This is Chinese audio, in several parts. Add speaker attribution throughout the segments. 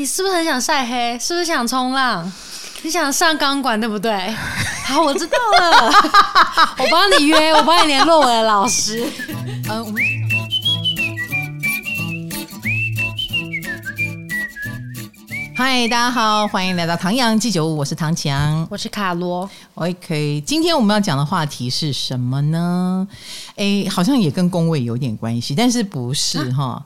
Speaker 1: 你是不是很想晒黑？是不是想冲浪？你想上钢管对不对？好，我知道了，我帮你约，我帮你联络我的老师。嗯，我们
Speaker 2: 嗨，大家好，欢迎来到唐阳鸡酒屋，我是唐强，
Speaker 1: 我是卡罗。
Speaker 2: OK，今天我们要讲的话题是什么呢？哎，好像也跟工位有点关系，但是不是哈？啊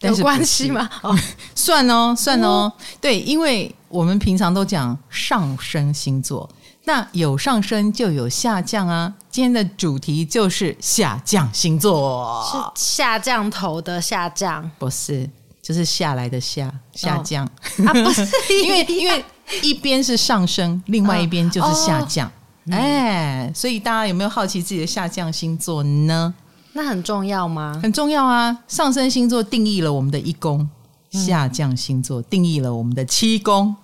Speaker 1: 有关系吗？哦，
Speaker 2: 算哦，算哦。对，因为我们平常都讲上升星座，那有上升就有下降啊。今天的主题就是下降星座，
Speaker 1: 是下降头的下降，
Speaker 2: 不是，就是下来的下下降、
Speaker 1: 哦、啊，不是，
Speaker 2: 因为因为一边是上升，另外一边就是下降。哎、哦，所以大家有没有好奇自己的下降星座呢？
Speaker 1: 那很重要吗？
Speaker 2: 很重要啊！上升星座定义了我们的一宫，嗯、下降星座定义了我们的七宫，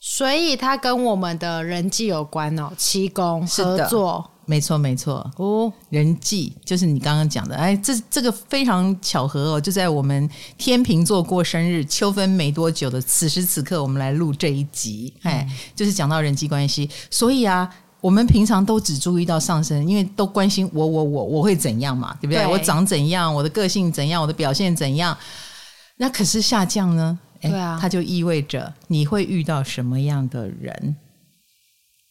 Speaker 1: 所以它跟我们的人际有关哦。七宫合作，
Speaker 2: 没错没错哦。人际就是你刚刚讲的，哎，这这个非常巧合哦，就在我们天秤座过生日秋分没多久的此时此刻，我们来录这一集，哎、嗯，就是讲到人际关系，所以啊。我们平常都只注意到上升，因为都关心我我我我会怎样嘛，对不对？对我长怎样，我的个性怎样，我的表现怎样？那可是下降呢？对啊，它就意味着你会遇到什么样的人？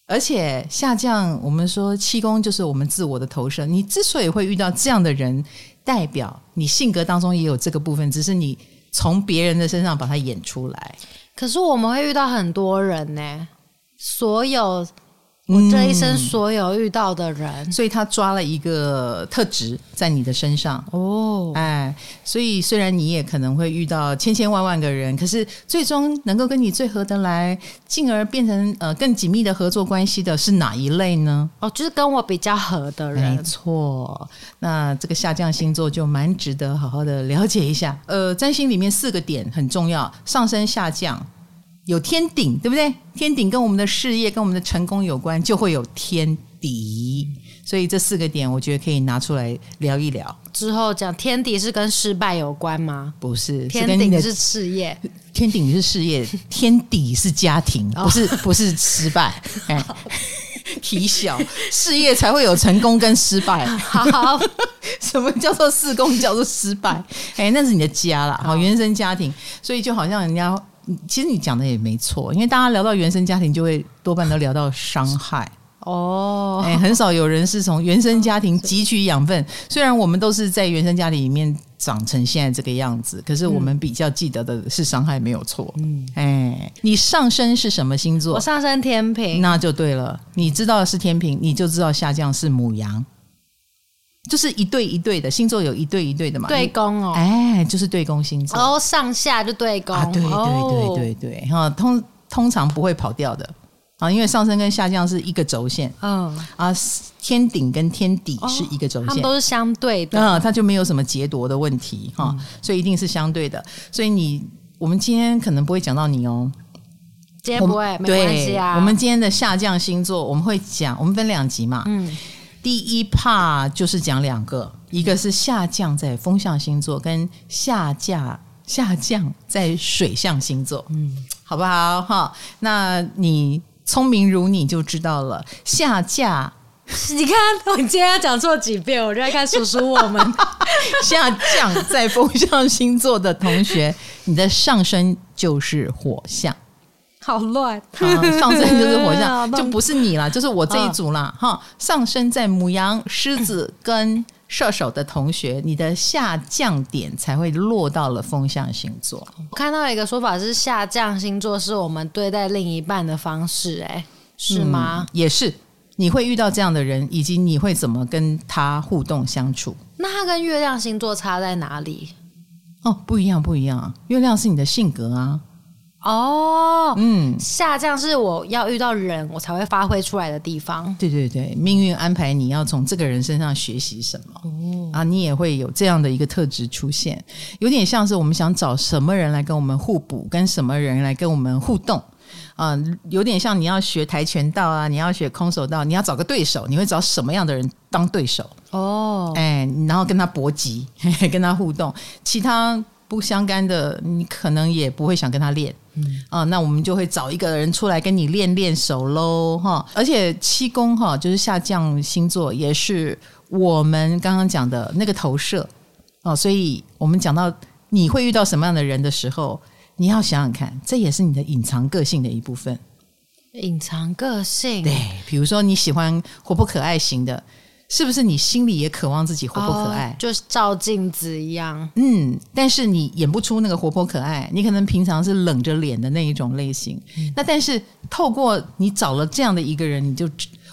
Speaker 2: 而且下降，我们说七宫就是我们自我的投射。你之所以会遇到这样的人，代表你性格当中也有这个部分，只是你从别人的身上把它演出来。
Speaker 1: 可是我们会遇到很多人呢，所有。我这一生所有遇到的人，
Speaker 2: 嗯，所以他抓了一个特质在你的身上哦，哎，所以虽然你也可能会遇到千千万万个人，可是最终能够跟你最合得来，进而变成呃更紧密的合作关系的是哪一类呢？
Speaker 1: 哦，就是跟我比较合的人。
Speaker 2: 没错，那这个下降星座就蛮值得好好的了解一下。呃，占星里面四个点很重要：上升、下降。有天顶，对不对？天顶跟我们的事业、跟我们的成功有关，就会有天敌。所以这四个点，我觉得可以拿出来聊一聊。
Speaker 1: 之后讲天敌是跟失败有关吗？
Speaker 2: 不是，
Speaker 1: 天顶是事业。
Speaker 2: 天顶是事业，天底是家庭，不是不是失败。哎，体小事业才会有成功跟失败。
Speaker 1: 好，
Speaker 2: 什么叫做四宫叫做失败？哎，那是你的家啦，好，原生家庭。所以就好像人家。其实你讲的也没错，因为大家聊到原生家庭，就会多半都聊到伤害哦。哎，很少有人是从原生家庭汲取养分。虽然我们都是在原生家庭里面长成现在这个样子，可是我们比较记得的是伤害，没有错。嗯，哎，你上升是什么星座？
Speaker 1: 我上升天平，
Speaker 2: 那就对了。你知道的是天平，你就知道下降是母羊。就是一对一对的星座，有一对一对的嘛？
Speaker 1: 对宫哦，
Speaker 2: 哎，就是对宫星座。
Speaker 1: 哦，上下就对宫，
Speaker 2: 啊，对对对对对，哈，哦，通通常不会跑掉的。啊，因为上升跟下降是一个轴线，嗯。啊，天顶跟天底是一个轴线，
Speaker 1: 都是相对的，
Speaker 2: 嗯，它就没有什么劫夺的问题哈，哦嗯，所以一定是相对的，所以你我们今天可能不会讲到你哦，
Speaker 1: 今天不会，没关系啊，
Speaker 2: 我们今天的下降星座我们会讲，我们分两集嘛，嗯。第一 part 就是讲两个，一个是下降在风象星座，跟下降下降在水象星座，嗯，好不好？哈，那你聪明如你就知道了。下降，
Speaker 1: 你看我今天要讲错几遍，我就在看数数我们
Speaker 2: 下降在风象星座的同学，你的上升就是火象。
Speaker 1: 好乱，
Speaker 2: 上升就是火象，就不是你啦，就是我这一组啦。哈、哦，上升在母羊、狮子跟射手的同学，你的下降点才会落到了风象星座。
Speaker 1: 我看到一个说法是，下降星座是我们对待另一半的方式，哎，是吗？
Speaker 2: 嗯，也是，你会遇到这样的人，以及你会怎么跟他互动相处？
Speaker 1: 那他跟月亮星座差在哪里？
Speaker 2: 哦，不一样，不一样。月亮是你的性格啊。
Speaker 1: 哦，嗯，下降是我要遇到人，我才会发挥出来的地方。
Speaker 2: 对对对，命运安排你要从这个人身上学习什么，哦，啊，你也会有这样的一个特质出现，有点像是我们想找什么人来跟我们互补，跟什么人来跟我们互动，啊，有点像你要学跆拳道啊，你要学空手道，你要找个对手，你会找什么样的人当对手？哦，哎，然后跟他搏击，跟他互动，其他。不相干的，你可能也不会想跟他练。嗯啊，那我们就会找一个人出来跟你练练手喽，哈。而且七宫哈，就是下降星座，也是我们刚刚讲的那个投射哦。所以我们讲到你会遇到什么样的人的时候，你要想想看，这也是你的隐藏个性的一部分。
Speaker 1: 隐藏个性，
Speaker 2: 对，比如说你喜欢活泼可爱型的。是不是你心里也渴望自己活泼可爱？
Speaker 1: 哦，就是照镜子一样。
Speaker 2: 嗯，但是你演不出那个活泼可爱，你可能平常是冷着脸的那一种类型。嗯、那但是透过你找了这样的一个人，你就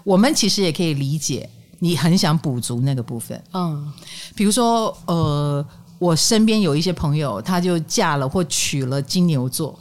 Speaker 2: 我们其实也可以理解，你很想补足那个部分。嗯，比如说呃，我身边有一些朋友，他就嫁了或娶了金牛座。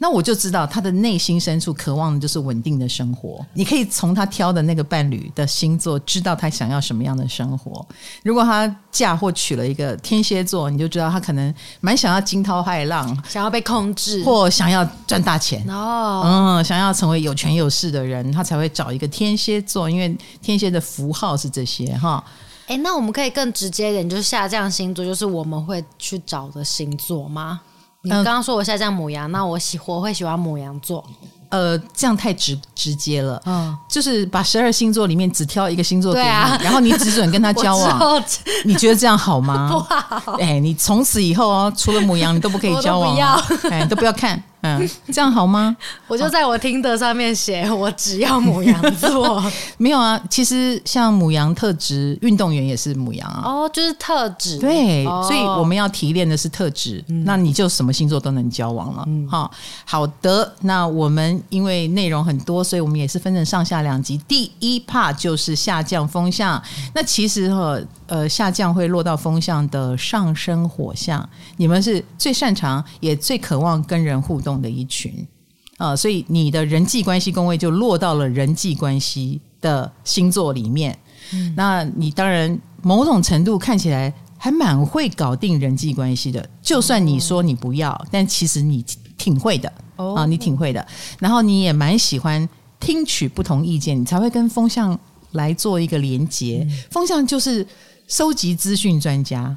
Speaker 2: 那我就知道他的内心深处渴望的就是稳定的生活。你可以从他挑的那个伴侣的星座知道他想要什么样的生活。如果他嫁或娶了一个天蝎座，你就知道他可能蛮想要惊涛骇浪，
Speaker 1: 想要被控制，
Speaker 2: 或想要赚大钱
Speaker 1: 哦，
Speaker 2: 嗯，想要成为有权有势的人，他才会找一个天蝎座，因为天蝎的符号是这些哈。
Speaker 1: 哎，那我们可以更直接一点，就是下降星座就是我们会去找的星座吗？你刚刚说我下降母羊，那我喜我会喜欢母羊座。
Speaker 2: 呃，这样太直直接了。嗯，就是把十二星座里面只挑一个星座给你，啊、然后你只准跟他交往。你觉得这样好吗？
Speaker 1: 不好。
Speaker 2: 哎，你从此以后哦，除了母羊，你都不可以交往。
Speaker 1: 不要，
Speaker 2: 哎，都不要看。嗯，这样好吗？
Speaker 1: 我就在我听的上面写，我只要母羊座。
Speaker 2: 没有啊，其实像母羊特质，运动员也是母羊啊。
Speaker 1: 哦，就是特质。
Speaker 2: 对，哦、所以我们要提炼的是特质。嗯、那你就什么星座都能交往了。嗯，好，好的。那我们因为内容很多，所以我们也是分成上下两集。第一 part 就是下降风向。那其实哈，呃，下降会落到风向的上升火象，你们是最擅长也最渴望跟人互动的一群啊，所以你的人际关系宫位就落到了人际关系的星座里面。嗯，那你当然某种程度看起来还蛮会搞定人际关系的。就算你说你不要，但其实你挺会的啊，你挺会的。然后你也蛮喜欢听取不同意见，你才会跟风向来做一个连接。风向就是收集资讯专家，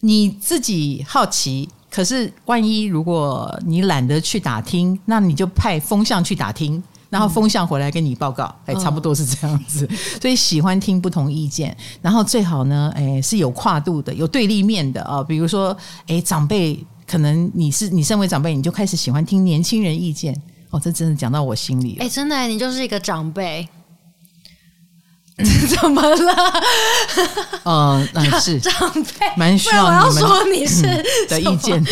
Speaker 2: 你自己好奇。可是，万一如果你懒得去打听，那你就派风向去打听，然后风向回来跟你报告，哎、嗯，差不多是这样子。所以喜欢听不同意见，然后最好呢，哎，是有跨度的，有对立面的啊。比如说，哎，长辈可能你是你身为长辈，你就开始喜欢听年轻人意见。哦，这真的讲到我心里了。
Speaker 1: 哎，真的，你就是一个长辈。怎么了？
Speaker 2: 嗯，那是
Speaker 1: 长辈，
Speaker 2: 蛮需要我要
Speaker 1: 说你是
Speaker 2: 的意见。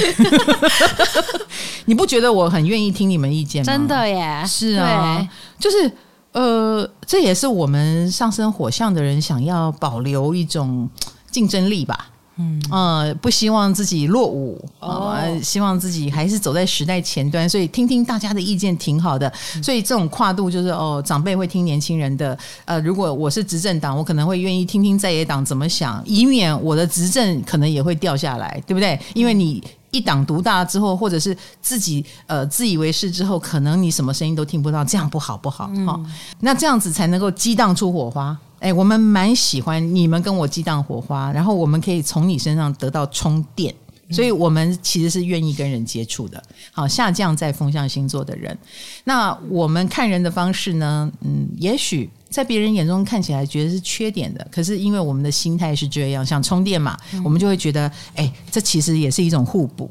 Speaker 2: 你不觉得我很愿意听你们意见吗？
Speaker 1: 真的耶，
Speaker 2: 是啊，就是呃，这也是我们上升火象的人想要保留一种竞争力吧。嗯，呃，不希望自己落伍，哦、呃，希望自己还是走在时代前端，所以听听大家的意见挺好的。所以这种跨度就是哦，长辈会听年轻人的，呃，如果我是执政党，我可能会愿意听听在野党怎么想，以免我的执政可能也会掉下来，对不对？因为你一党独大之后，或者是自己呃自以为是之后，可能你什么声音都听不到，这样不好不好。哈、嗯，那这样子才能够激荡出火花。哎，我们蛮喜欢你们跟我激荡火花，然后我们可以从你身上得到充电，所以我们其实是愿意跟人接触的。好，下降在风象星座的人，那我们看人的方式呢？嗯，也许在别人眼中看起来觉得是缺点的，可是因为我们的心态是这样，想充电嘛，我们就会觉得，哎，这其实也是一种互补。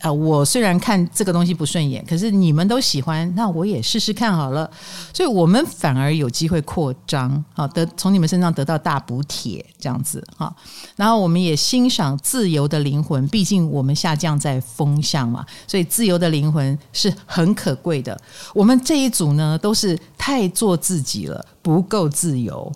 Speaker 2: 啊、呃，我虽然看这个东西不顺眼，可是你们都喜欢，那我也试试看好了。所以我们反而有机会扩张，好得从你们身上得到大补贴，这样子哈。然后我们也欣赏自由的灵魂，毕竟我们下降在风向嘛，所以自由的灵魂是很可贵的。我们这一组呢，都是太做自己了，不够自由，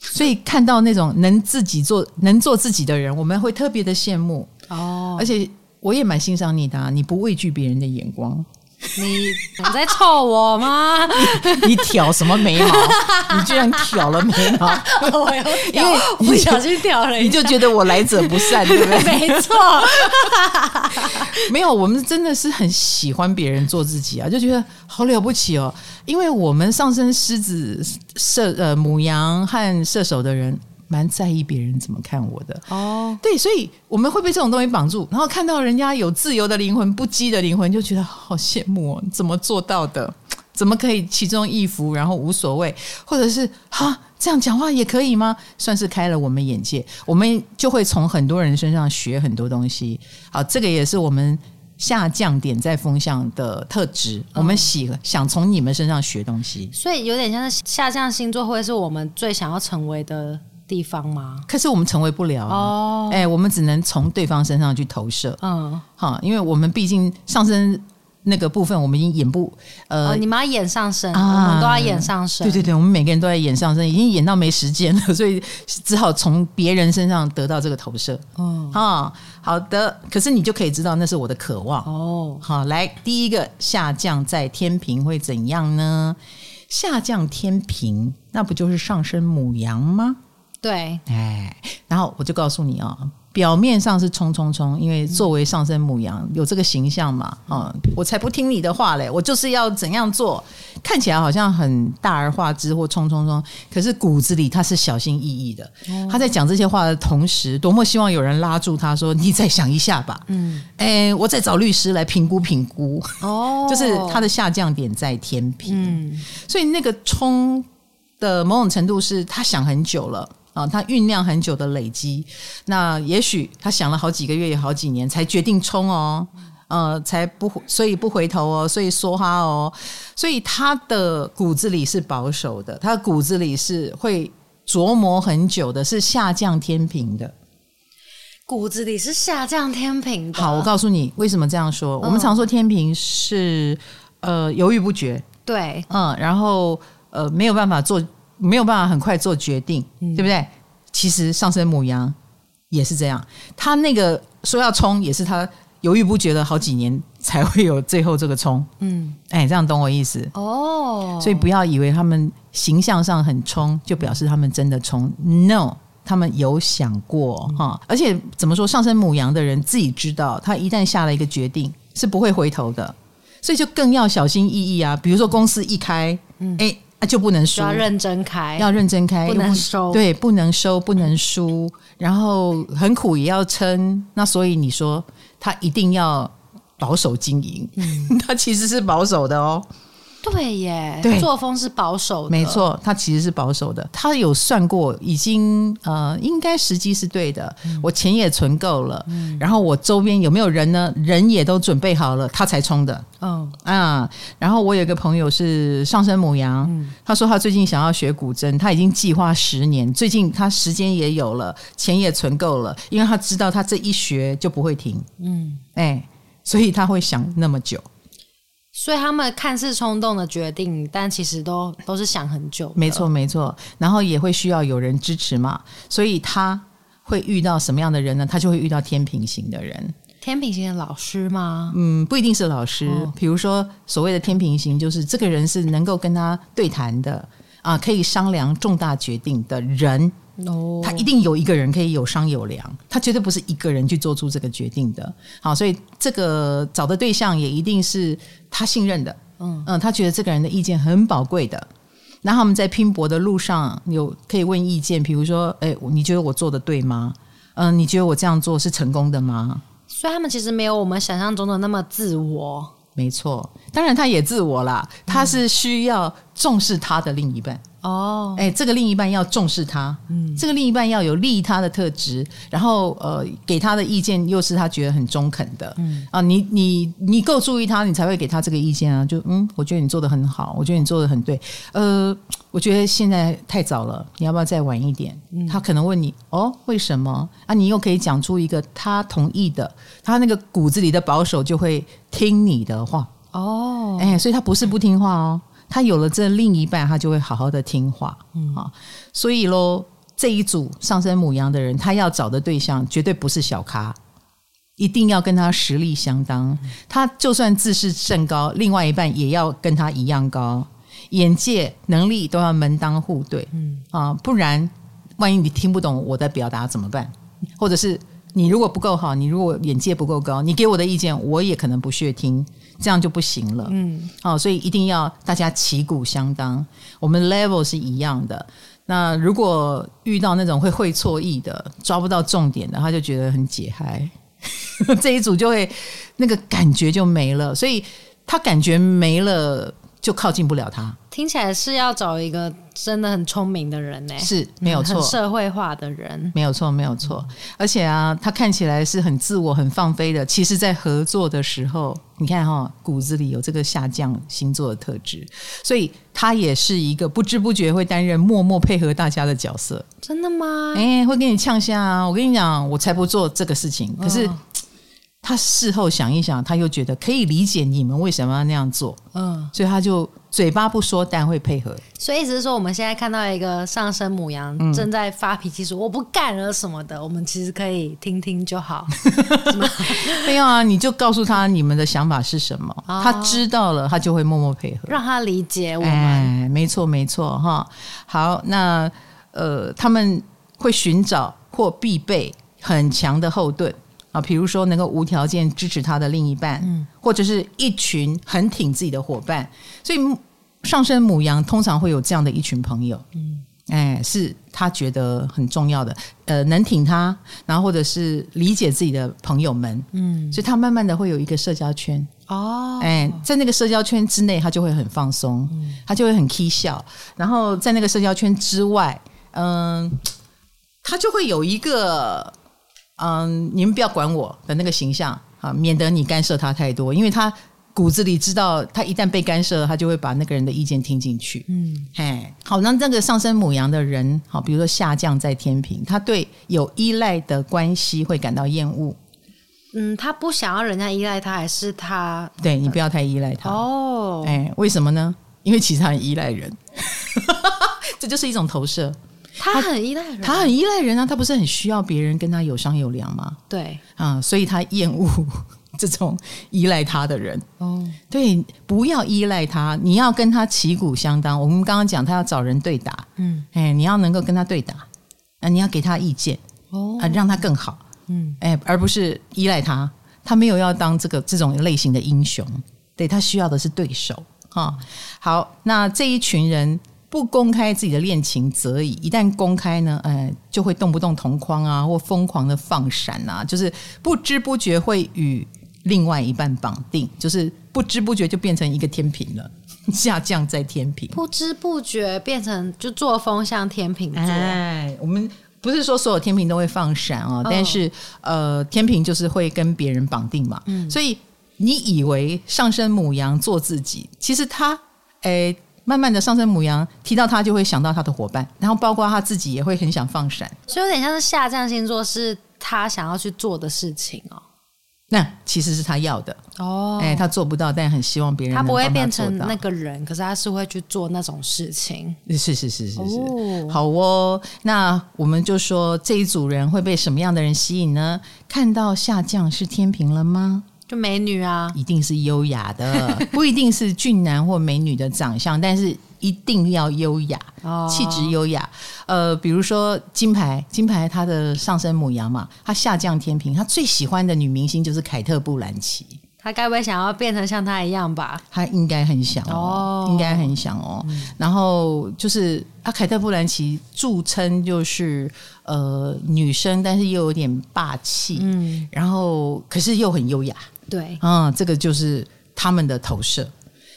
Speaker 2: 所以看到那种能自己做、能做自己的人，我们会特别的羡慕哦，而且。我也蛮欣赏你的，啊，你不畏惧别人的眼光。
Speaker 1: 你你在臭我吗？
Speaker 2: 你，你挑什么眉毛？你居然挑了眉毛？
Speaker 1: 我因为不小心挑了
Speaker 2: 你就觉得我来者不善，对不对？
Speaker 1: 没错，
Speaker 2: 没有，我们真的是很喜欢别人做自己啊，就觉得好了不起哦。因为我们上升狮子、射呃母羊和射手的人。蛮在意别人怎么看我的。
Speaker 1: 哦，
Speaker 2: 对，所以我们会被这种东西绑住，然后看到人家有自由的灵魂、不羁的灵魂，就觉得好羡慕哦，怎么做到的？怎么可以其中一服，然后无所谓，或者是哈这样讲话也可以吗？算是开了我们眼界，我们就会从很多人身上学很多东西。好，这个也是我们下降点在风向的特质。我们喜想从你们身上学东西，
Speaker 1: 所以有点像是下降星座会是我们最想要成为的地方吗？
Speaker 2: 可是我们成为不了哦，哎，我们只能从对方身上去投射。嗯，好，因为我们毕竟上升。那个部分我们已经演不呃、哦，
Speaker 1: 你们要演上升，啊、我们都要演上升。
Speaker 2: 对对对，我们每个人都在演上升，已经演到没时间了，所以只好从别人身上得到这个投射。嗯，啊，好的，可是你就可以知道那是我的渴望哦。好，来第一个下降在天平会怎样呢？下降天平，那不就是上升母羊吗？
Speaker 1: 对，
Speaker 2: 哎，然后我就告诉你啊、哦。表面上是冲冲冲，因为作为上升母羊有这个形象嘛，啊、嗯，我才不听你的话嘞，我就是要怎样做，看起来好像很大而化之或冲冲冲，可是骨子里他是小心翼翼的。他在讲这些话的同时，多么希望有人拉住他说：“你再想一下吧。”嗯，哎，我再找律师来评估评估。哦，就是他的下降点在天平，嗯，所以那个冲的某种程度是他想很久了。啊，他酝酿很久的累积，那也许他想了好几个月，也好几年才决定冲哦，呃，才不，所以不回头哦，所以梭哈哦，所以他的骨子里是保守的，他的骨子里是会琢磨很久的，是下降天平的，
Speaker 1: 骨子里是下降天平的。
Speaker 2: 好，我告诉你为什么这样说。我们常说天平是呃犹豫不决，
Speaker 1: 对，
Speaker 2: 嗯，然后呃没有办法做。没有办法很快做决定，嗯、对不对？其实上升母羊也是这样，他那个说要冲，也是他犹豫不决了好几年才会有最后这个冲。嗯，哎，这样懂我意思哦。所以不要以为他们形象上很冲，就表示他们真的冲。No，他们有想过哈、嗯。而且怎么说，上升母羊的人自己知道，他一旦下了一个决定，是不会回头的，所以就更要小心翼翼啊。比如说公司一开，嗯，哎。那就不能输，
Speaker 1: 要认真开，
Speaker 2: 要认真开，
Speaker 1: 不能收，
Speaker 2: 对，不能收，不能输，然后很苦也要撑。那所以你说他一定要保守经营，嗯，他其实是保守的哦。
Speaker 1: 对耶，对，作风是保守的，
Speaker 2: 没错，他其实是保守的。他有算过，已经呃，应该时机是对的。嗯、我钱也存够了，嗯、然后我周边有没有人呢？人也都准备好了，他才冲的。嗯啊，然后我有一个朋友是上升母羊，嗯、他说他最近想要学古筝，他已经计划十年，最近他时间也有了，钱也存够了，因为他知道他这一学就不会停。嗯，哎，所以他会想那么久。
Speaker 1: 所以他们看似冲动的决定，但其实都都是想很久。
Speaker 2: 没错，没错。然后也会需要有人支持嘛，所以他会遇到什么样的人呢？他就会遇到天平型的人。
Speaker 1: 天平型的老师吗？
Speaker 2: 嗯，不一定是老师。哦、比如说，所谓的天平型，就是这个人是能够跟他对谈的啊，可以商量重大决定的人。哦，他一定有一个人可以有商有量，他绝对不是一个人去做出这个决定的。好，所以这个找的对象也一定是他信任的。嗯嗯，他觉得这个人的意见很宝贵的。然后我们在拼搏的路上有可以问意见，比如说，哎，你觉得我做的对吗？嗯，你觉得我这样做是成功的吗？
Speaker 1: 所以他们其实没有我们想象中的那么自我。
Speaker 2: 没错，当然他也自我啦，他是需要重视他的另一半。哦，哎，这个另一半要重视他，嗯，这个另一半要有利他的特质，然后呃，给他的意见又是他觉得很中肯的，嗯。啊，你你你够注意他，你才会给他这个意见啊，就嗯，我觉得你做的很好，我觉得你做的很对，呃，我觉得现在太早了，你要不要再晚一点？嗯，他可能问你哦，为什么？啊？你又可以讲出一个他同意的，他那个骨子里的保守就会听你的话。哦，哎，所以他不是不听话哦。他有了这另一半，他就会好好的听话，嗯啊，所以喽，这一组上升母羊的人，他要找的对象绝对不是小咖，一定要跟他实力相当。他就算自视甚高，另外一半也要跟他一样高，眼界、能力都要门当户对，嗯啊，不然万一你听不懂我的表达怎么办？或者是你如果不够好，你如果眼界不够高，你给我的意见我也可能不屑听。这样就不行了，嗯，好，所以一定要大家旗鼓相当，我们 level 是一样的。那如果遇到那种会会错意的、抓不到重点的，他就觉得很解嗨，这一组就会那个感觉就没了，所以他感觉没了，就靠近不了他。
Speaker 1: 听起来是要找一个真的很聪明的人呢，
Speaker 2: 是没有错，
Speaker 1: 很社会化的人，
Speaker 2: 没有错，没有错。而且啊，他看起来是很自我、很放飞的。其实，在合作的时候，你看哈、哦，骨子里有这个下降星座的特质，所以他也是一个不知不觉会担任默默配合大家的角色。
Speaker 1: 真的吗？
Speaker 2: 哎，会跟你呛下啊！我跟你讲，我才不做这个事情。可是。哦他事后想一想，他又觉得可以理解你们为什么要那样做，嗯，所以他就嘴巴不说，但会配合。
Speaker 1: 所以意思是说，我们现在看到一个上升母羊正在发脾气，说我不干了什么的，我们其实可以听听就好。
Speaker 2: 没有啊，你就告诉他你们的想法是什么，哦、他知道了，他就会默默配合，
Speaker 1: 让他理解我们。
Speaker 2: 哎，没错没错哈。好，那呃，他们会寻找或必备很强的后盾。啊，比如说能够无条件支持他的另一半，嗯，或者是一群很挺自己的伙伴，所以上升母羊通常会有这样的一群朋友，嗯，哎，是他觉得很重要的，呃，能挺他，然后或者是理解自己的朋友们，嗯，所以他慢慢的会有一个社交圈，哦，哎，在那个社交圈之内，他就会很放松，嗯，他就会很 k 笑，然后在那个社交圈之外，嗯，他就会有一个。嗯，你们不要管我的那个形象啊，免得你干涉他太多，因为他骨子里知道，他一旦被干涉，他就会把那个人的意见听进去。嗯，嘿，好，那这个上升母羊的人，好，比如说下降在天平，他对有依赖的关系会感到厌恶。
Speaker 1: 嗯，他不想要人家依赖他，还是他？
Speaker 2: 对，你不要太依赖他哦。哎，为什么呢？因为其实他很依赖人，这就是一种投射。
Speaker 1: 他很依赖人，
Speaker 2: 他很依赖人啊！他不是很需要别人跟他有商有量吗？
Speaker 1: 对，
Speaker 2: 啊、嗯，所以他厌恶 这种依赖他的人。哦，对，不要依赖他，你要跟他旗鼓相当。我们刚刚讲，他要找人对打，嗯，哎，你要能够跟他对打，啊，你要给他意见，哦，啊，让他更好，嗯，哎，而不是依赖他。他没有要当这个这种类型的英雄，对，他需要的是对手。哈、哦，好，那这一群人。不公开自己的恋情则已，一旦公开呢，呃，就会动不动同框啊，或疯狂的放闪啊，就是不知不觉会与另外一半绑定，就是不知不觉就变成一个天平了，下降在天平，
Speaker 1: 不知不觉变成就作风像天平座。
Speaker 2: 哎，我们不是说所有天平都会放闪哦，但是呃，天平就是会跟别人绑定嘛，嗯，所以你以为上升母羊做自己，其实他哎。慢慢的上升母羊提到他就会想到他的伙伴，然后包括他自己也会很想放闪，
Speaker 1: 所以有点像是下降星座是他想要去做的事情哦。
Speaker 2: 那其实是他要的哦，哎，他做不到，但很希望别人他，
Speaker 1: 他不会变成那个人，可是他是会去做那种事情。
Speaker 2: 是是是是是，哦好哦。那我们就说这一组人会被什么样的人吸引呢？看到下降是天平了吗？
Speaker 1: 就美女啊，
Speaker 2: 一定是优雅的，不一定是俊男或美女的长相，但是一定要优雅，哦、气质优雅。呃，比如说金牌，金牌他的上升母羊嘛，他下降天平，他最喜欢的女明星就是凯特·布兰奇。
Speaker 1: 他该不会想要变成像他一样吧？
Speaker 2: 他应该很想哦，哦应该很想哦。嗯、然后就是啊，凯特·布兰奇著称就是呃女生，但是又有点霸气，嗯，然后可是又很优雅。
Speaker 1: 对，
Speaker 2: 嗯，这个就是他们的投射。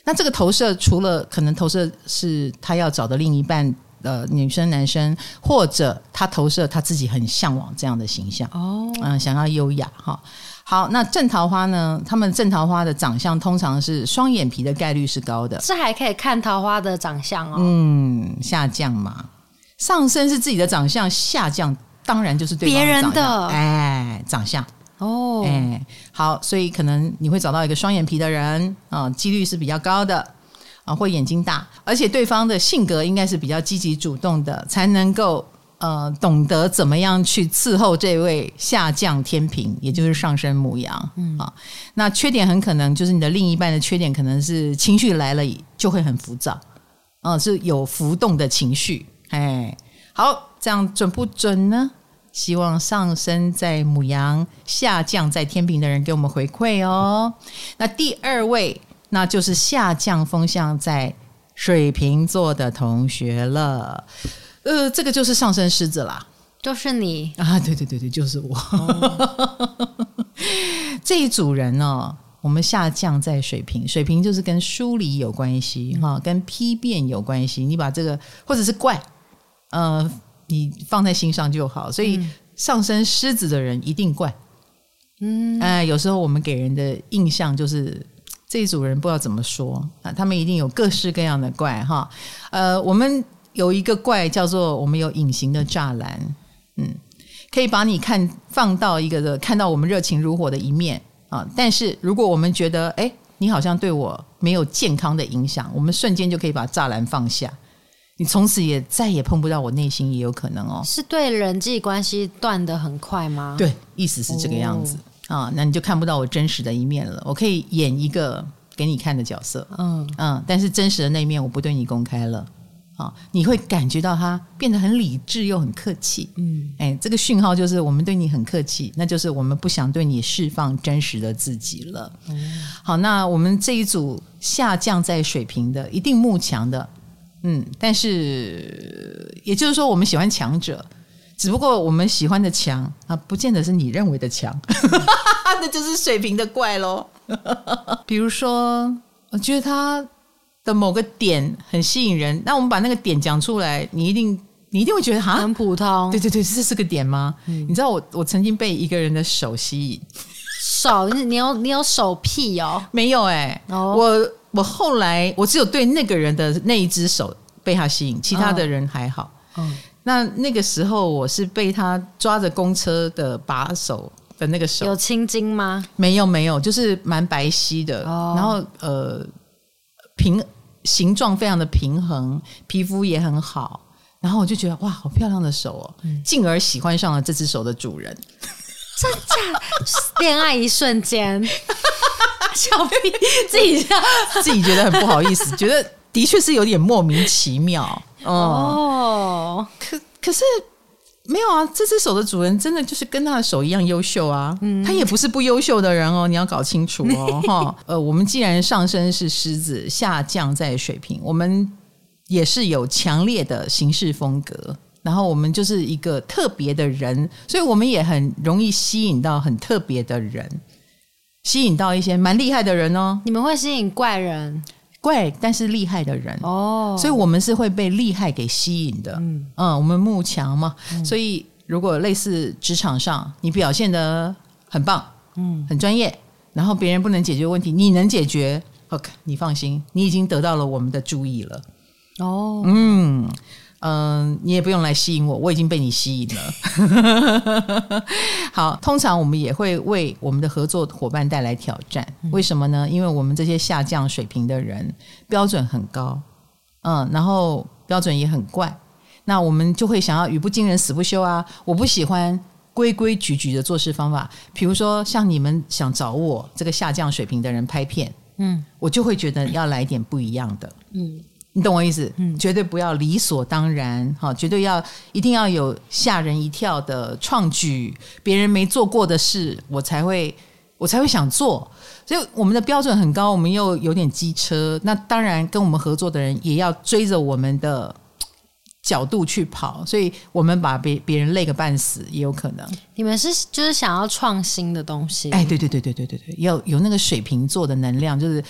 Speaker 2: 那这个投射除了可能投射是他要找的另一半呃女生、男生，或者他投射他自己很向往这样的形象哦，嗯，想要优雅哈。好，那正桃花呢？他们正桃花的长相通常是双眼皮的概率是高的，
Speaker 1: 这还可以看桃花的长相哦。
Speaker 2: 嗯，下降嘛，上升是自己的长相，下降当然就是对别人的哎长相。哦，哎，好，所以可能你会找到一个双眼皮的人啊，几率是比较高的啊，或眼睛大，而且对方的性格应该是比较积极主动的，才能够呃懂得怎么样去伺候这位下降天平，也就是上升母羊。嗯啊，那缺点很可能就是你的另一半的缺点，可能是情绪来了就会很浮躁，啊，是有浮动的情绪。哎，好，这样准不准呢？希望上升在母羊、下降在天平的人给我们回馈哦。那第二位，那就是下降风向在水瓶座的同学了。呃，这个就是上升狮子啦，
Speaker 1: 就是你
Speaker 2: 啊，对对对对，就是我。哦、这一组人呢、哦，我们下降在水平，水平就是跟梳理有关系哈、嗯，跟批变有关系。你把这个或者是怪，呃，你放在心上就好。所以上升狮子的人一定怪。嗯，哎，有时候我们给人的印象就是这一组人不知道怎么说啊，他们一定有各式各样的怪哈。呃，我们有一个怪叫做我们有隐形的栅栏，嗯，可以把你看放到一个的看到我们热情如火的一面啊。但是如果我们觉得哎，你好像对我没有健康的影响，我们瞬间就可以把栅栏放下，你从此也再也碰不到我内心也有可能哦。
Speaker 1: 是对人际关系断得很快吗？
Speaker 2: 对，意思是这个样子。哦啊，那你就看不到我真实的一面了。我可以演一个给你看的角色，嗯嗯，但是真实的那一面我不对你公开了。啊，你会感觉到他变得很理智又很客气，嗯，哎，这个讯号就是我们对你很客气，那就是我们不想对你释放真实的自己了。嗯，好，那我们这一组下降在水平的，一定慕强的，嗯，但是也就是说，我们喜欢强者。只不过我们喜欢的强啊，不见得是你认为的强，那就是水平的怪喽。比如说，我觉得他的某个点很吸引人，那我们把那个点讲出来，你一定你一定会觉得哈
Speaker 1: 很普通。
Speaker 2: 对对对，这是个点吗？嗯、你知道我我曾经被一个人的手吸引，
Speaker 1: 手你有你有手癖哦？
Speaker 2: 没有哎、欸，oh. 我我后来我只有对那个人的那一只手被他吸引，其他的人还好。嗯、oh. oh.。那那个时候，我是被他抓着公车的把手的那个手，
Speaker 1: 有青筋吗？
Speaker 2: 没有，没有，就是蛮白皙的。哦、然后呃，平形状非常的平衡，皮肤也很好。然后我就觉得哇，好漂亮的手哦，嗯、进而喜欢上了这只手的主人。
Speaker 1: 真假？恋爱一瞬间，小屁自己
Speaker 2: 自己觉得很不好意思，觉得的确是有点莫名其妙。哦，可可是没有啊！这只手的主人真的就是跟他的手一样优秀啊，嗯，他也不是不优秀的人哦，你要搞清楚哦，哈。呃，我们既然上升是狮子，下降在水平，我们也是有强烈的行事风格，然后我们就是一个特别的人，所以我们也很容易吸引到很特别的人，吸引到一些蛮厉害的人哦。
Speaker 1: 你们会吸引怪人？
Speaker 2: 怪，但是厉害的人哦，所以我们是会被厉害给吸引的。嗯，嗯，我们慕强嘛，嗯，所以如果类似职场上，你表现的很棒，嗯，很专业，然后别人不能解决问题，你能解决，OK，你放心，你已经得到了我们的注意了。哦，嗯。嗯，你也不用来吸引我，我已经被你吸引了。好，通常我们也会为我们的合作伙伴带来挑战，为什么呢？因为我们这些下降水平的人标准很高，嗯，然后标准也很怪，那我们就会想要语不惊人死不休啊！我不喜欢规规矩矩的做事方法，比如说像你们想找我这个下降水平的人拍片，嗯，我就会觉得要来点不一样的，嗯。你懂我意思？嗯，绝对不要理所当然，哈，绝对要一定要有吓人一跳的创举，别人没做过的事，我才会我才会想做。所以我们的标准很高，我们又有点机车，那当然跟我们合作的人也要追着我们的角度去跑，所以我们把别别人累个半死也有可能。
Speaker 1: 你们是就是想要创新的东西？
Speaker 2: 哎，对对对对对对对，要有那个水瓶座的能量，就是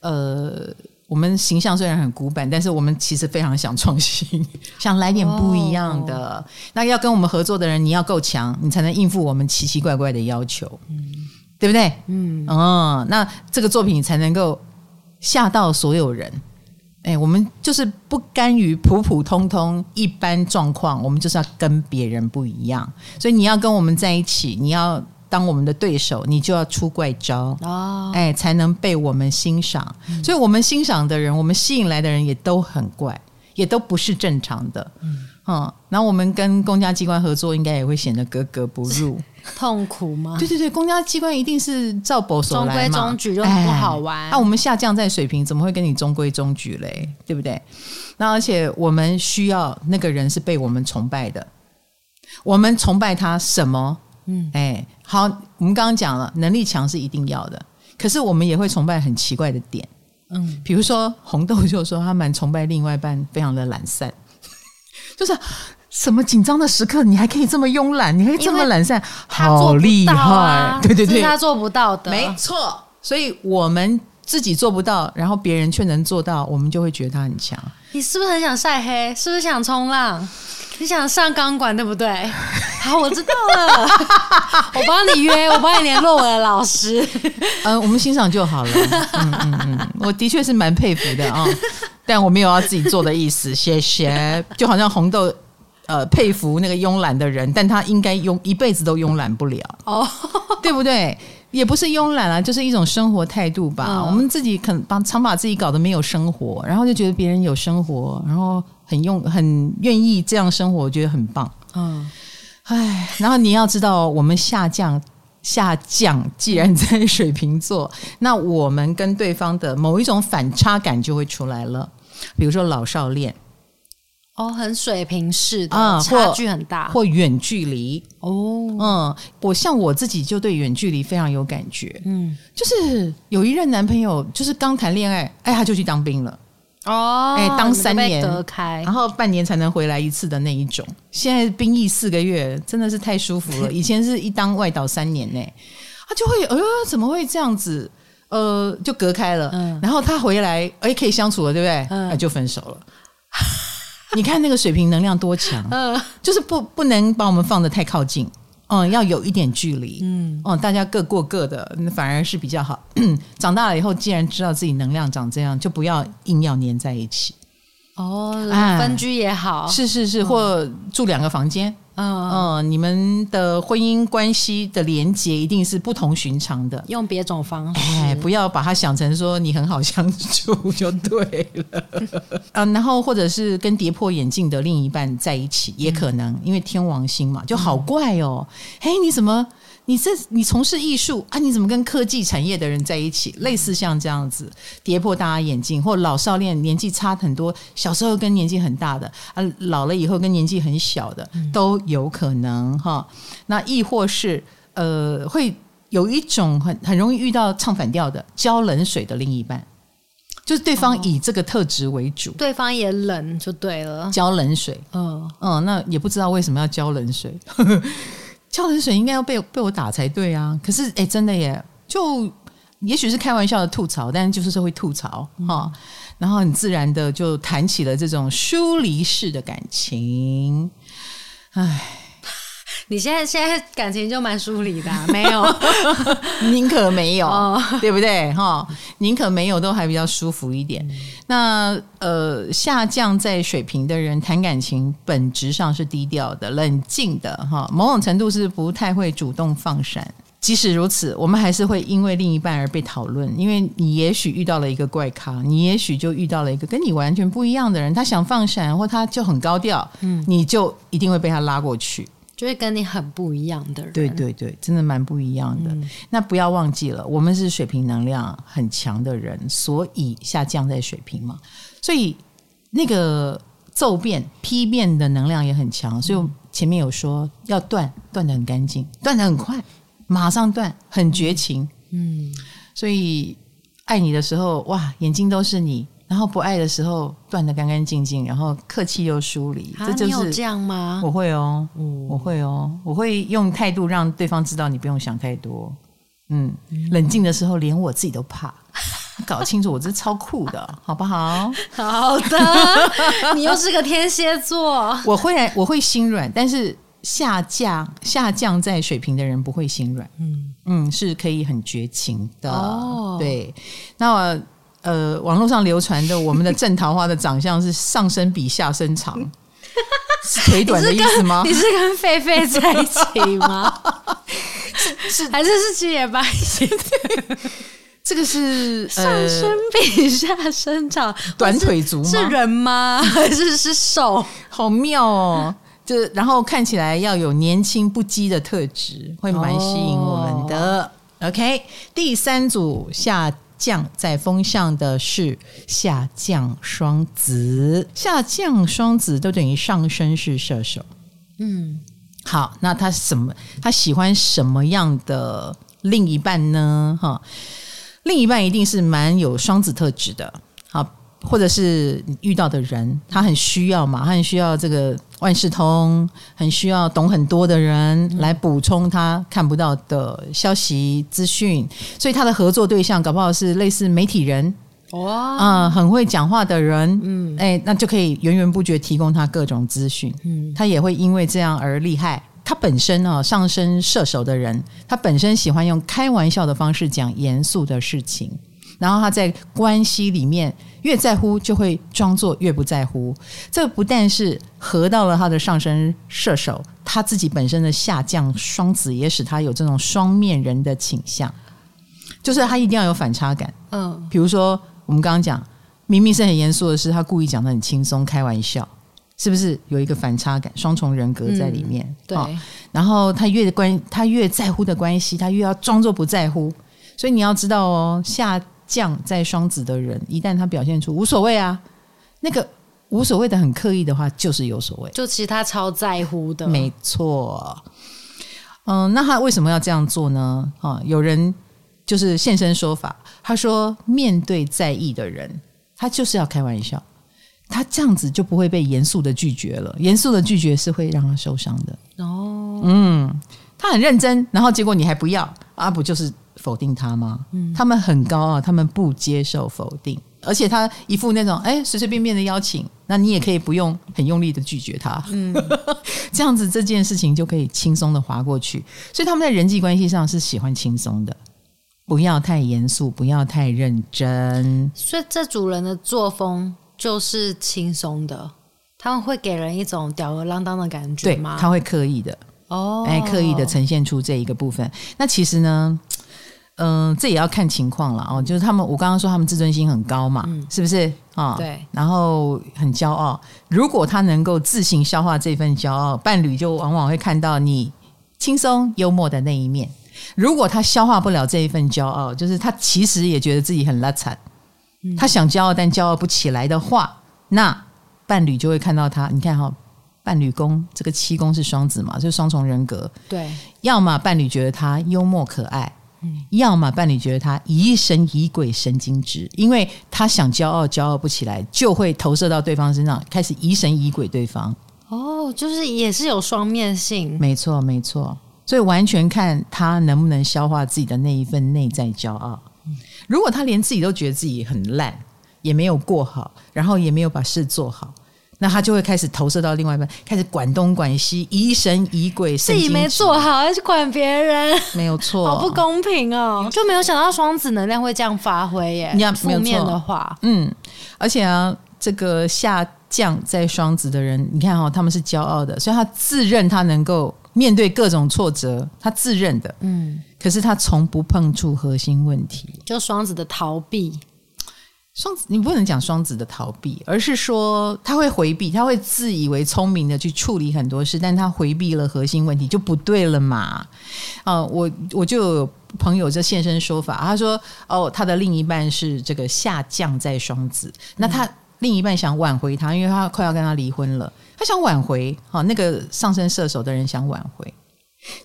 Speaker 2: 呃。我们形象虽然很古板，但是我们其实非常想创新，想来点不一样的。哦、那要跟我们合作的人，你要够强，你才能应付我们奇奇怪怪的要求，嗯、对不对？嗯，哦，那这个作品才能够吓到所有人。哎，我们就是不甘于普普通通一般状况，我们就是要跟别人不一样。所以你要跟我们在一起，你要。当我们的对手，你就要出怪招哦，哎，才能被我们欣赏。嗯。所以，我们欣赏的人，我们吸引来的人也都很怪，也都不是正常的。嗯，嗯，然后我们跟公家机关合作，应该也会显得格格不入，
Speaker 1: 痛苦吗？
Speaker 2: 对对对，公家机关一定是照保守来嘛，
Speaker 1: 中规中矩就很不好玩。
Speaker 2: 那、我们下降在水平，怎么会跟你中规中矩嘞？对不对？那而且我们需要那个人是被我们崇拜的，我们崇拜他什么？嗯，哎，好，我们刚刚讲了，能力强是一定要的，可是我们也会崇拜很奇怪的点，嗯，比如说红豆就说他蛮崇拜另外一半非常的懒散，就是什么紧张的时刻，你还可以这么慵懒，你可以这么懒散，好厉害！
Speaker 1: 啊、
Speaker 2: 对对对，
Speaker 1: 他做不到的，
Speaker 2: 没错。所以我们自己做不到，然后别人却能做到，我们就会觉得他很强。
Speaker 1: 你是不是很想晒黑？是不是想冲浪？你想上钢管对不对？好，我知道了，我帮你约，我帮你联络我的老师。
Speaker 2: 嗯、呃，我们欣赏就好了。嗯嗯嗯，我的确是蛮佩服的啊、哦，但我没有要自己做的意思。谢谢。就好像红豆，呃，佩服那个慵懒的人，但他应该慵一辈子都慵懒不了。哦，对不对？也不是慵懒啊，就是一种生活态度吧。嗯、我们自己可能把常把自己搞得没有生活，然后就觉得别人有生活，然后。很用很愿意这样生活，我觉得很棒。嗯，哎，然后你要知道，我们下降下降，既然在水瓶座，那我们跟对方的某一种反差感就会出来了。比如说老少恋，
Speaker 1: 哦，很水平式的，嗯，差距很大，
Speaker 2: 或远距离。哦，嗯，我像我自己就对远距离非常有感觉。嗯，就是有一任男朋友，就是刚谈恋爱，哎，他就去当兵了。哦，哎，当三年，然后半年才能回来一次的那一种。现在兵役四个月，真的是太舒服了。以前是一当外岛三年呢，他就会，哎呦，怎么会这样子？呃，就隔开了。嗯，然后他回来，哎，可以相处了，对不对？嗯，就分手了。你看那个水平能量多强，嗯，就是不不能把我们放得太靠近。嗯，要有一点距离，嗯，哦，大家各过各的，反而是比较好。长大了以后，既然知道自己能量长这样，就不要硬要粘在一起。
Speaker 1: 哦，分居也好，啊、
Speaker 2: 是是是，嗯、或住两个房间。嗯嗯，你们的婚姻关系的连接一定是不同寻常的，
Speaker 1: 用别种方式，
Speaker 2: 哎，不要把它想成说你很好相处就对了。嗯，然后或者是跟跌破眼镜的另一半在一起也可能，嗯、因为天王星嘛，就好怪哦。哎、嗯，你怎么？你这你从事艺术啊？你怎么跟科技产业的人在一起？类似像这样子跌破大家眼镜，或老少恋年纪差很多，小时候跟年纪很大的啊，老了以后跟年纪很小的都有可能哈。那亦或是呃，会有一种很很容易遇到唱反调的浇冷水的另一半，就是对方以这个特质为主，
Speaker 1: 对方也冷就对了，
Speaker 2: 浇冷水。嗯嗯，那也不知道为什么要浇冷水。呵呵浇冷水应该要被被我打才对啊！可是哎，真的耶，就也许是开玩笑的吐槽，但是就是会吐槽哈，嗯、然后很自然的就谈起了这种疏离式的感情，唉。
Speaker 1: 你现在现在感情就蛮疏离的，啊，没有，
Speaker 2: 宁可没有，哦、对不对？哈，宁可没有都还比较舒服一点。嗯、那呃，下降在水平的人谈感情本质上是低调的、冷静的，哈，某种程度是不太会主动放闪。即使如此，我们还是会因为另一半而被讨论，因为你也许遇到了一个怪咖，你也许就遇到了一个跟你完全不一样的人，他想放闪或他就很高调，嗯，你就一定会被他拉过去。
Speaker 1: 就会跟你很不一样的人，
Speaker 2: 对对对，真的蛮不一样的。嗯、那不要忘记了，我们是水平能量很强的人，所以下降在水平嘛，所以那个骤变、批变的能量也很强。所以我前面有说要断，断的很干净，断的很快，马上断，很绝情。嗯，所以爱你的时候，哇，眼睛都是你。然后不爱的时候断的干干净净，然后客气又疏离，
Speaker 1: 啊、
Speaker 2: 这就是
Speaker 1: 这样吗？
Speaker 2: 我会哦，嗯、我会哦，我会用态度让对方知道你不用想太多。嗯，嗯冷静的时候连我自己都怕，搞清楚我这超酷的，好不好？
Speaker 1: 好的，你又是个天蝎座，
Speaker 2: 我会我会心软，但是下降下降在水平的人不会心软，嗯嗯，是可以很绝情的。哦，对，那我。呃，网络上流传的我们的正桃花的长相是上身比下身长，是 腿短的意思吗？
Speaker 1: 你是跟狒狒在一起吗？是，是还是是七爷八爷？
Speaker 2: 这个是
Speaker 1: 上身比下身长，
Speaker 2: 短腿族吗？
Speaker 1: 是人吗？还是是手？
Speaker 2: 好妙哦！就然后看起来要有年轻不羁的特质，会蛮吸引我们的。哦、OK，第三组下。降在风向的是下降双子，下降双子都等于上升是射手。嗯，好，那他什么？他喜欢什么样的另一半呢？哈，另一半一定是蛮有双子特质的。好，或者是遇到的人，他很需要嘛，他很需要这个万事通，很需要懂很多的人来补充他看不到的消息资讯，所以他的合作对象搞不好是类似媒体人，哇，啊，很会讲话的人，嗯，哎，那就可以源源不绝提供他各种资讯，嗯，他也会因为这样而厉害。他本身啊，上升射手的人，他本身喜欢用开玩笑的方式讲严肃的事情。然后他在关系里面越在乎，就会装作越不在乎。这不但是合到了他的上升射手，他自己本身的下降双子也使他有这种双面人的倾向，就是他一定要有反差感。嗯，比如说我们刚刚讲，明明是很严肃的事，他故意讲的很轻松，开玩笑，是不是有一个反差感？双重人格在里面。嗯、对、哦。然后他越关，他越在乎的关系，他越要装作不在乎。所以你要知道哦，下。降在双子的人，一旦他表现出无所谓啊，那个无所谓的很刻意的话，就是有所谓。
Speaker 1: 就其实他超在乎的，
Speaker 2: 没错。嗯，那他为什么要这样做呢？啊，有人就是现身说法，他说面对在意的人，他就是要开玩笑，他这样子就不会被严肃的拒绝了。严肃的拒绝是会让他受伤的。哦，嗯，他很认真，然后结果你还不要，啊，不就是？否定他吗？嗯，他们很高傲，他们不接受否定，而且他一副那种哎随随便便的邀请，那你也可以不用很用力的拒绝他，嗯，这样子这件事情就可以轻松的划过去。所以他们在人际关系上是喜欢轻松的，不要太严肃，不要太认真。
Speaker 1: 所以这组人的作风就是轻松的，他们会给人一种吊儿郎当的感觉吗？
Speaker 2: 对，他会刻意的哦，哎，刻意的呈现出这一个部分。那其实呢？嗯、呃，这也要看情况了哦。就是他们，我刚刚说他们自尊心很高嘛，嗯、是不是啊？哦、对。然后很骄傲，如果他能够自行消化这份骄傲，伴侣就往往会看到你轻松幽默的那一面。如果他消化不了这一份骄傲，就是他其实也觉得自己很邋遢，嗯、他想骄傲但骄傲不起来的话，那伴侣就会看到他。你看哈、哦，伴侣宫这个七宫是双子嘛，就是双重人格。对。要么伴侣觉得他幽默可爱。要么伴侣觉得他疑神疑鬼、神经质，因为他想骄傲，骄傲不起来，就会投射到对方身上，开始疑神疑鬼对方。
Speaker 1: 哦，就是也是有双面性。
Speaker 2: 没错，没错。所以完全看他能不能消化自己的那一份内在骄傲。如果他连自己都觉得自己很烂，也没有过好，然后也没有把事做好。那他就会开始投射到另外一半，开始管东管西，疑神疑鬼，自
Speaker 1: 己没做好还去管别人，
Speaker 2: 没有错，
Speaker 1: 好不公平哦！就没有想到双子能量会这样发挥耶。你要负面的话，
Speaker 2: 嗯，而且啊，这个下降在双子的人，你看哈、哦，他们是骄傲的，所以他自认他能够面对各种挫折，他自认的，嗯，可是他从不碰触核心问题，
Speaker 1: 就双子的逃避。
Speaker 2: 双子，你不能讲双子的逃避，而是说他会回避，他会自以为聪明的去处理很多事，但他回避了核心问题就不对了嘛。啊，我我就有朋友就现身说法，他说哦，他的另一半是这个下降在双子，那他另一半想挽回他，因为他快要跟他离婚了，他想挽回，好，那个上升射手的人想挽回，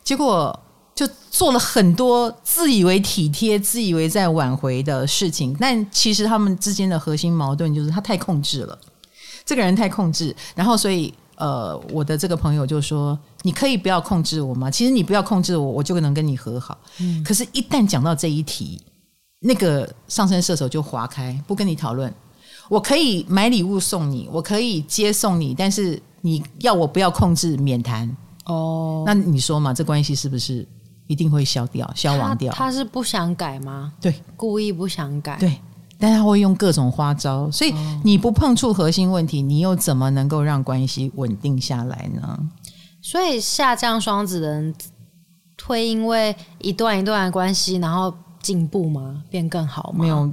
Speaker 2: 结果。就做了很多自以为体贴、自以为在挽回的事情，但其实他们之间的核心矛盾就是他太控制了，这个人太控制，然后所以呃，我的这个朋友就说：“你可以不要控制我吗？其实你不要控制我，我就能跟你和好。嗯，可是，一旦讲到这一题，那个上升射手就划开，不跟你讨论。我可以买礼物送你，我可以接送你，但是你要我不要控制，免谈。哦，那你说嘛，这关系是不是？”一定会消掉、消亡掉。
Speaker 1: 他，他是不想改吗？
Speaker 2: 对，
Speaker 1: 故意不想改。
Speaker 2: 对，但他会用各种花招。所以你不碰触核心问题，你又怎么能够让关系稳定下来呢？
Speaker 1: 所以下降双子的人会因为一段一段的关系，然后进步吗？变更好吗？
Speaker 2: 没有，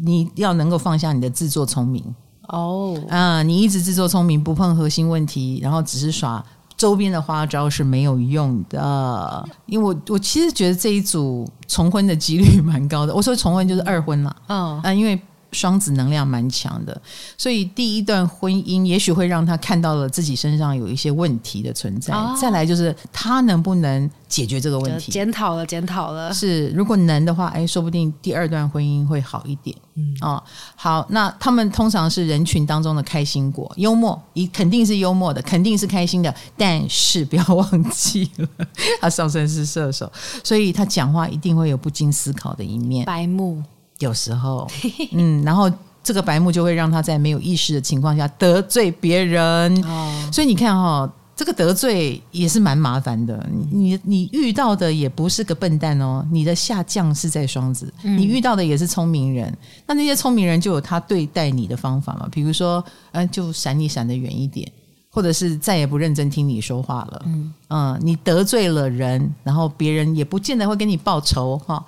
Speaker 2: 你要能够放下你的自作聪明。哦，啊，你一直自作聪明，不碰核心问题，然后只是耍。周边的花招是没有用的，因为我我其实觉得这一组重婚的几率蛮高的。我说重婚就是二婚了，嗯，啊，因为双子能量蛮强的，所以第一段婚姻也许会让他看到了自己身上有一些问题的存在。哦、再来就是他能不能解决这个问题？
Speaker 1: 检讨了，检讨了。
Speaker 2: 是，如果能的话，哎，说不定第二段婚姻会好一点。嗯，哦，好，那他们通常是人群当中的开心果，幽默，一肯定是幽默的，肯定是开心的。但是不要忘记了，他上升是射手，所以他讲话一定会有不经思考的一面，
Speaker 1: 白目。
Speaker 2: 有时候，嗯，然后这个白目就会让他在没有意识的情况下得罪别人，哦，所以你看哈、哦，这个得罪也是蛮麻烦的。你你遇到的也不是个笨蛋哦，你的下降是在双子，你遇到的也是聪明人。那那些聪明人就有他对待你的方法嘛，比如说，嗯，就闪你闪得远一点，或者是再也不认真听你说话了。嗯嗯，你得罪了人，然后别人也不见得会给你报仇哈。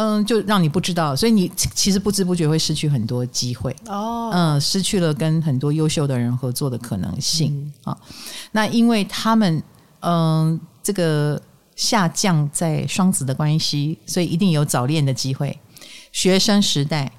Speaker 2: 嗯，就让你不知道，所以你其实不知不觉会失去很多机会哦。嗯，失去了跟很多优秀的人合作的可能性啊、嗯。那因为他们嗯，这个下降在双子的关系，所以一定有早恋的机会。学生时代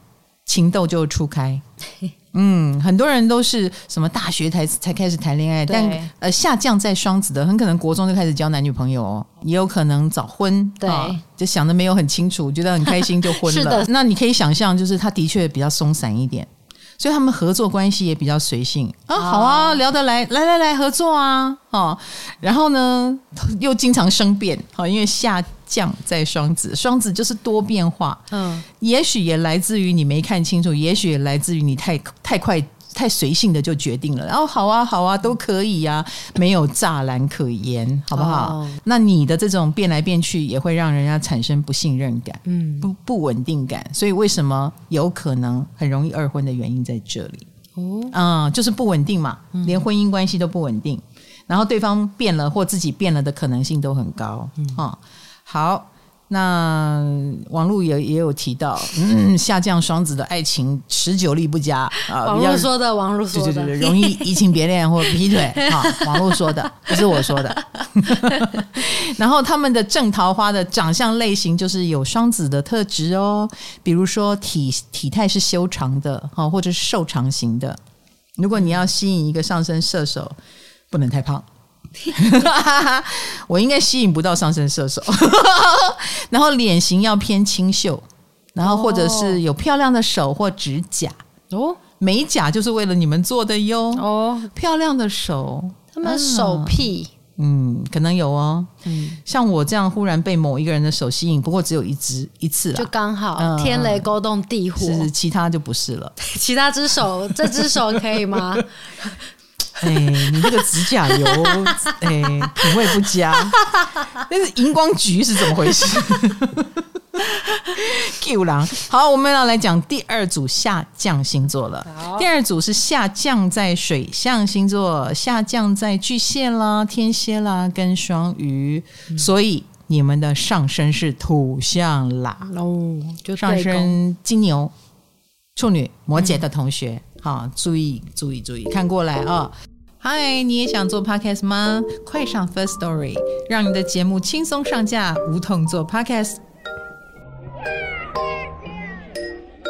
Speaker 2: 情窦就初开。嗯，很多人都是什么大学才才开始谈恋爱，但呃下降在双子的，很可能国中就开始交男女朋友哦，也有可能早婚，对，哦、就想的没有很清楚，觉得很开心就婚了。是的，那你可以想象，就是他的确比较松散一点。所以他们合作关系也比较随性。啊，好啊，聊得来，来来来合作啊，哦，然后呢又经常生变，好，因为下降在双子，双子就是多变化，嗯，也许也来自于你没看清楚，也许也来自于你太太快。太随性的就决定了，然后好啊好啊都可以呀、啊，没有栅栏可言，好不好？Oh. 那你的这种变来变去，也会让人家产生不信任感，嗯，不不稳定感。所以为什么有可能很容易二婚的原因在这里？哦，嗯，就是不稳定嘛，连婚姻关系都不稳定，然后对方变了或自己变了的可能性都很高，嗯，哦、好。那网络也也有提到，嗯，下降双子的爱情持久力不佳啊。
Speaker 1: 网络说的，网络说的，对对对，容易移情别恋或劈腿 啊。网络说的，不是我说的。然后他们的正桃花的长相类型就是有双子的特质哦，比如说体体态是修长的哈，或者是瘦长型的。如果你要吸引一个上升射手，不能太胖。我应该吸引不到上升射手，然后脸型要偏清秀，然后或者是有漂亮的手或指甲。哦，美甲就是为了你们做的哟。哦，漂亮的手，他们手癖，
Speaker 2: 嗯，可能有哦，嗯，像我这样忽然被某一个人的手吸引，不过只有一只一次了，
Speaker 1: 就刚好、嗯、天雷勾动地火，
Speaker 2: 是其他就不是了，
Speaker 1: 其他只手，这只手可以吗？
Speaker 2: 哎，你这个指甲油，哎，品味不佳。那是荧光橘是怎么回事？Q 狼，好，我们要来讲第二组下降星座了。第二组是下降在水象星座，下降在巨蟹啦、天蝎啦跟双鱼，嗯，所以你们的上升是土象啦。哦，就上升金牛、处女、摩羯的同学。嗯好，注意注意注意，看过来啊、哦！嗨，你也想做 podcast 吗？快上 First Story，让你的节目轻松上架，无痛做 podcast。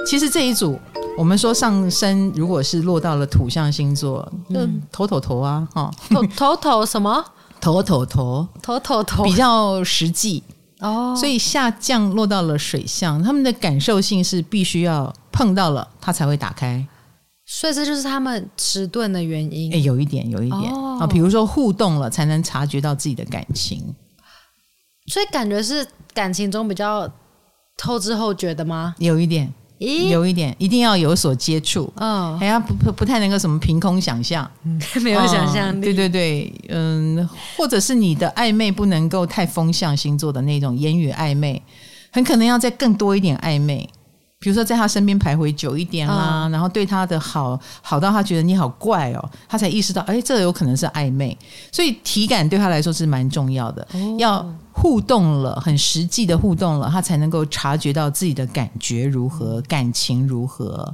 Speaker 2: 其实这一组，我们说上升如果是落到了土象星座，嗯，头头头啊，哈，
Speaker 1: 头头头什么？
Speaker 2: 头头头
Speaker 1: 头头头，
Speaker 2: 比较实际哦。所以下降落到了水象，他们的感受性是必须要碰到了，它才会打开。
Speaker 1: 所以这就是他们迟钝的原因。哎，
Speaker 2: 有一点，有一点啊，比如说互动了，才能察觉到自己的感情。
Speaker 1: 所以感觉是感情中比较后知后觉的吗？
Speaker 2: 有一点，有一点，一定要有所接触。嗯，哎呀，不不不太能够什么凭空想象，
Speaker 1: 没有想象力。
Speaker 2: 对对对，嗯，或者是你的暧昧不能够太风象星座的那种言语暧昧，很可能要再更多一点暧昧。比如说，在他身边徘徊久一点啦，嗯，然后对他的好好到他觉得你好怪哦，他才意识到，哎，这有可能是暧昧。所以体感对他来说是蛮重要的，哦，要互动了，很实际的互动了，他才能够察觉到自己的感觉如何，感情如何。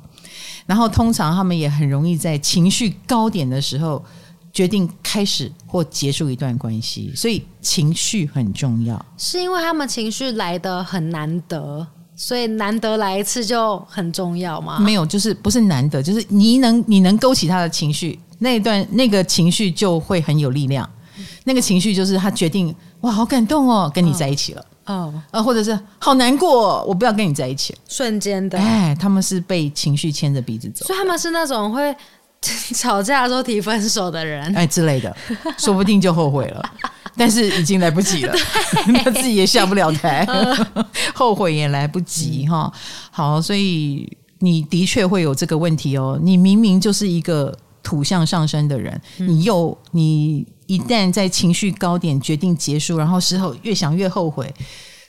Speaker 2: 然后通常他们也很容易在情绪高点的时候决定开始或结束一段关系，所以情绪很重要。
Speaker 1: 是因为他们情绪来得很难得。所以难得来一次就很重要吗？
Speaker 2: 没有，就是不是难得，就是你能你能勾起他的情绪，那一段那个情绪就会很有力量。嗯、那个情绪就是他决定哇，好感动哦，跟你在一起了。哦，呃，或者是好难过，我不要跟你在一起。
Speaker 1: 瞬间的，
Speaker 2: 哎，他们是被情绪牵着鼻子走，
Speaker 1: 所以他们是那种会 吵架的时候提分手的人，
Speaker 2: 哎之类的，说不定就后悔了。但是已经来不及了，他自己也下不了台，后悔也来不及哈。好，所以你的确会有这个问题哦。你明明就是一个土象上升的人，你又你一旦在情绪高点决定结束，然后事后越想越后悔，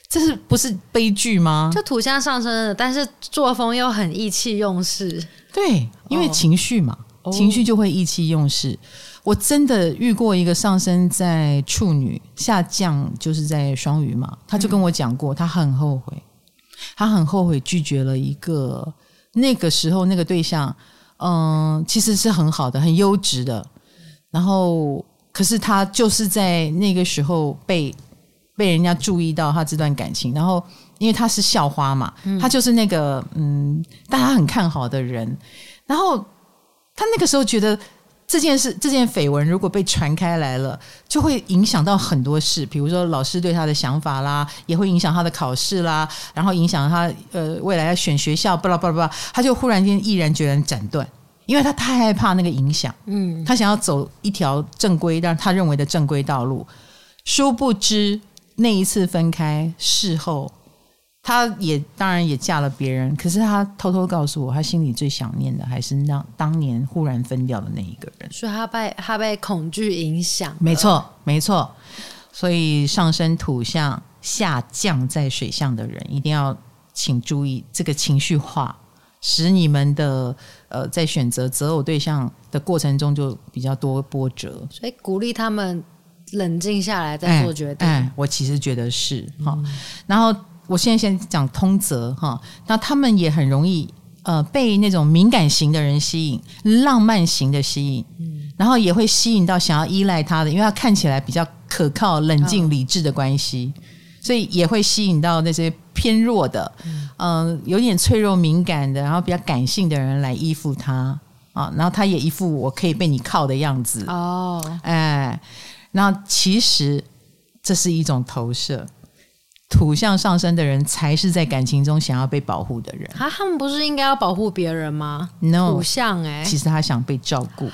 Speaker 2: 这是不是悲剧吗？
Speaker 1: 就土象上升的，但是作风又很意气用事。
Speaker 2: 对，因为情绪嘛，哦、情绪就会意气用事。我真的遇过一个上升在处女下降，就是在双鱼嘛，他就跟我讲过，他很后悔，他很后悔拒绝了一个那个时候那个对象，嗯，其实是很好的，很优质的，然后可是他就是在那个时候被被人家注意到他这段感情，然后因为他是校花嘛，他就是那个嗯，大家很看好的人，然后他那个时候觉得。这件事，这件绯闻如果被传开来了，就会影响到很多事，比如说老师对他的想法啦，也会影响他的考试啦，然后影响他呃未来要选学校，巴拉巴拉巴拉，他就忽然间毅然决然斩断，因为他太害怕那个影响，嗯，他想要走一条正规，但他认为的正规道路，殊不知那一次分开，事后。她也当然也嫁了别人，可是她偷偷告诉我，她心里最想念的还是那当年忽然分掉的那一个人。
Speaker 1: 所以她被她被恐惧影响。
Speaker 2: 没错，没错。所以上升土象下降在水象的人，一定要请注意这个情绪化，使你们的呃在选择择偶对象的过程中就比较多波折。
Speaker 1: 所以鼓励他们冷静下来再做决定。哎，
Speaker 2: 哎，我其实觉得是哈，嗯、然后。我现在先讲通则哈，那他们也很容易呃被那种敏感型的人吸引，浪漫型的吸引，嗯，然后也会吸引到想要依赖他的，因为他看起来比较可靠、冷静、理智的关系，所以也会吸引到那些偏弱的，嗯、呃，有点脆弱敏感的，然后比较感性的人来依附他啊，然后他也一副我可以被你靠的样子。哦，哎，那其实这是一种投射。土象上升的人才是在感情中想要被保护的人
Speaker 1: 啊！他们不是应该要保护别人吗
Speaker 2: ？No，
Speaker 1: 土象哎，
Speaker 2: 其实他想被照顾。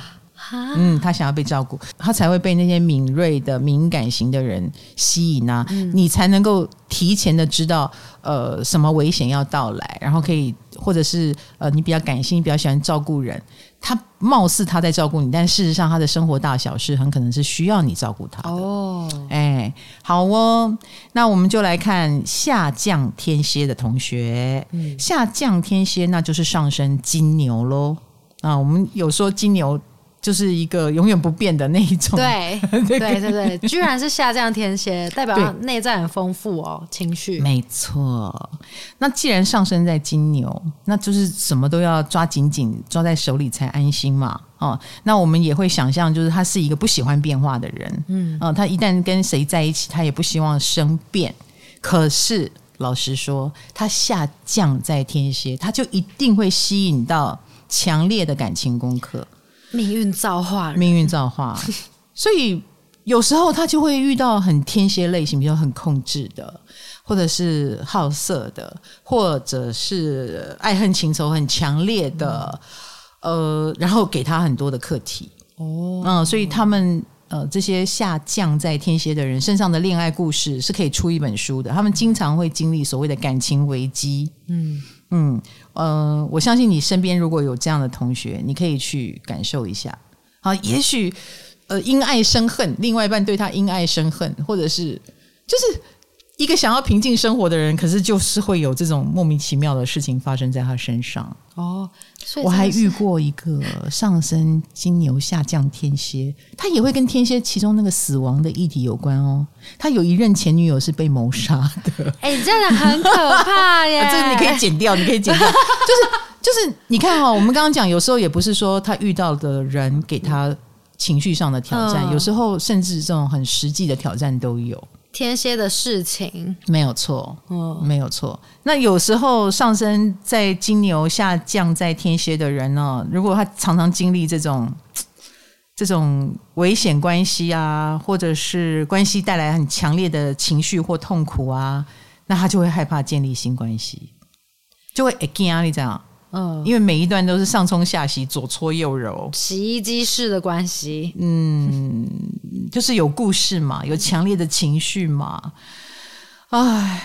Speaker 2: 嗯，他想要被照顾，他才会被那些敏锐的敏感型的人吸引啊！嗯、你才能够提前的知道呃什么危险要到来，然后可以或者是呃你比较感性，比较喜欢照顾人。他貌似他在照顾你，但事实上他的生活大小事很可能是需要你照顾他的。哦，哎，好哦，那我们就来看下降天蝎的同学。嗯，下降天蝎那就是上升金牛喽。啊，我们有说金牛。就是一个永远不变的那一种，
Speaker 1: 对对对 对，居然是下降天蝎，代表内在很丰富哦，情绪。
Speaker 2: 没错，那既然上升在金牛，那就是什么都要抓紧紧，抓在手里才安心嘛。哦，那我们也会想象，就是他是一个不喜欢变化的人，嗯，啊，他一旦跟谁在一起，他也不希望生变。可是老实说，他下降在天蝎，他就一定会吸引到强烈的感情功课。
Speaker 1: 命运造化，
Speaker 2: 命运造化，所以有时候他就会遇到很天蝎类型，比较很控制的，或者是好色的，或者是爱恨情仇很强烈的，嗯、呃，然后给他很多的课题。哦，嗯，所以他们呃这些下降在天蝎的人身上的恋爱故事是可以出一本书的，他们经常会经历所谓的感情危机，嗯。嗯，呃，我相信你身边如果有这样的同学，你可以去感受一下。好，也许呃因爱生恨，另外一半对他因爱生恨，或者是就是一个想要平静生活的人，可是就是会有这种莫名其妙的事情发生在他身上。哦。我还遇过一个上升金牛下降天蝎，他也会跟天蝎其中那个死亡的议题有关哦。他有一任前女友是被谋杀的，
Speaker 1: 哎、欸，这样子很可怕耶！
Speaker 2: 这个你可以剪掉，你可以剪掉。就 是就是，你看哈、哦，我们刚刚讲，有时候也不是说他遇到的人给他情绪上的挑战，嗯、有时候甚至这种很实际的挑战都有。
Speaker 1: 天蝎的事情，
Speaker 2: 没有错，嗯，没有错。那有时候上升在金牛，下降在天蝎的人呢，如果他常常经历这种 这种危险关系啊，或者是关系带来很强烈的情绪或痛苦啊，那他就会害怕建立新关系，就会会惊，你知道？嗯，因为每一段都是上冲下洗，左搓右揉，
Speaker 1: 洗衣机式的关系。
Speaker 2: 嗯，就是有故事嘛，有强烈的情绪嘛。唉，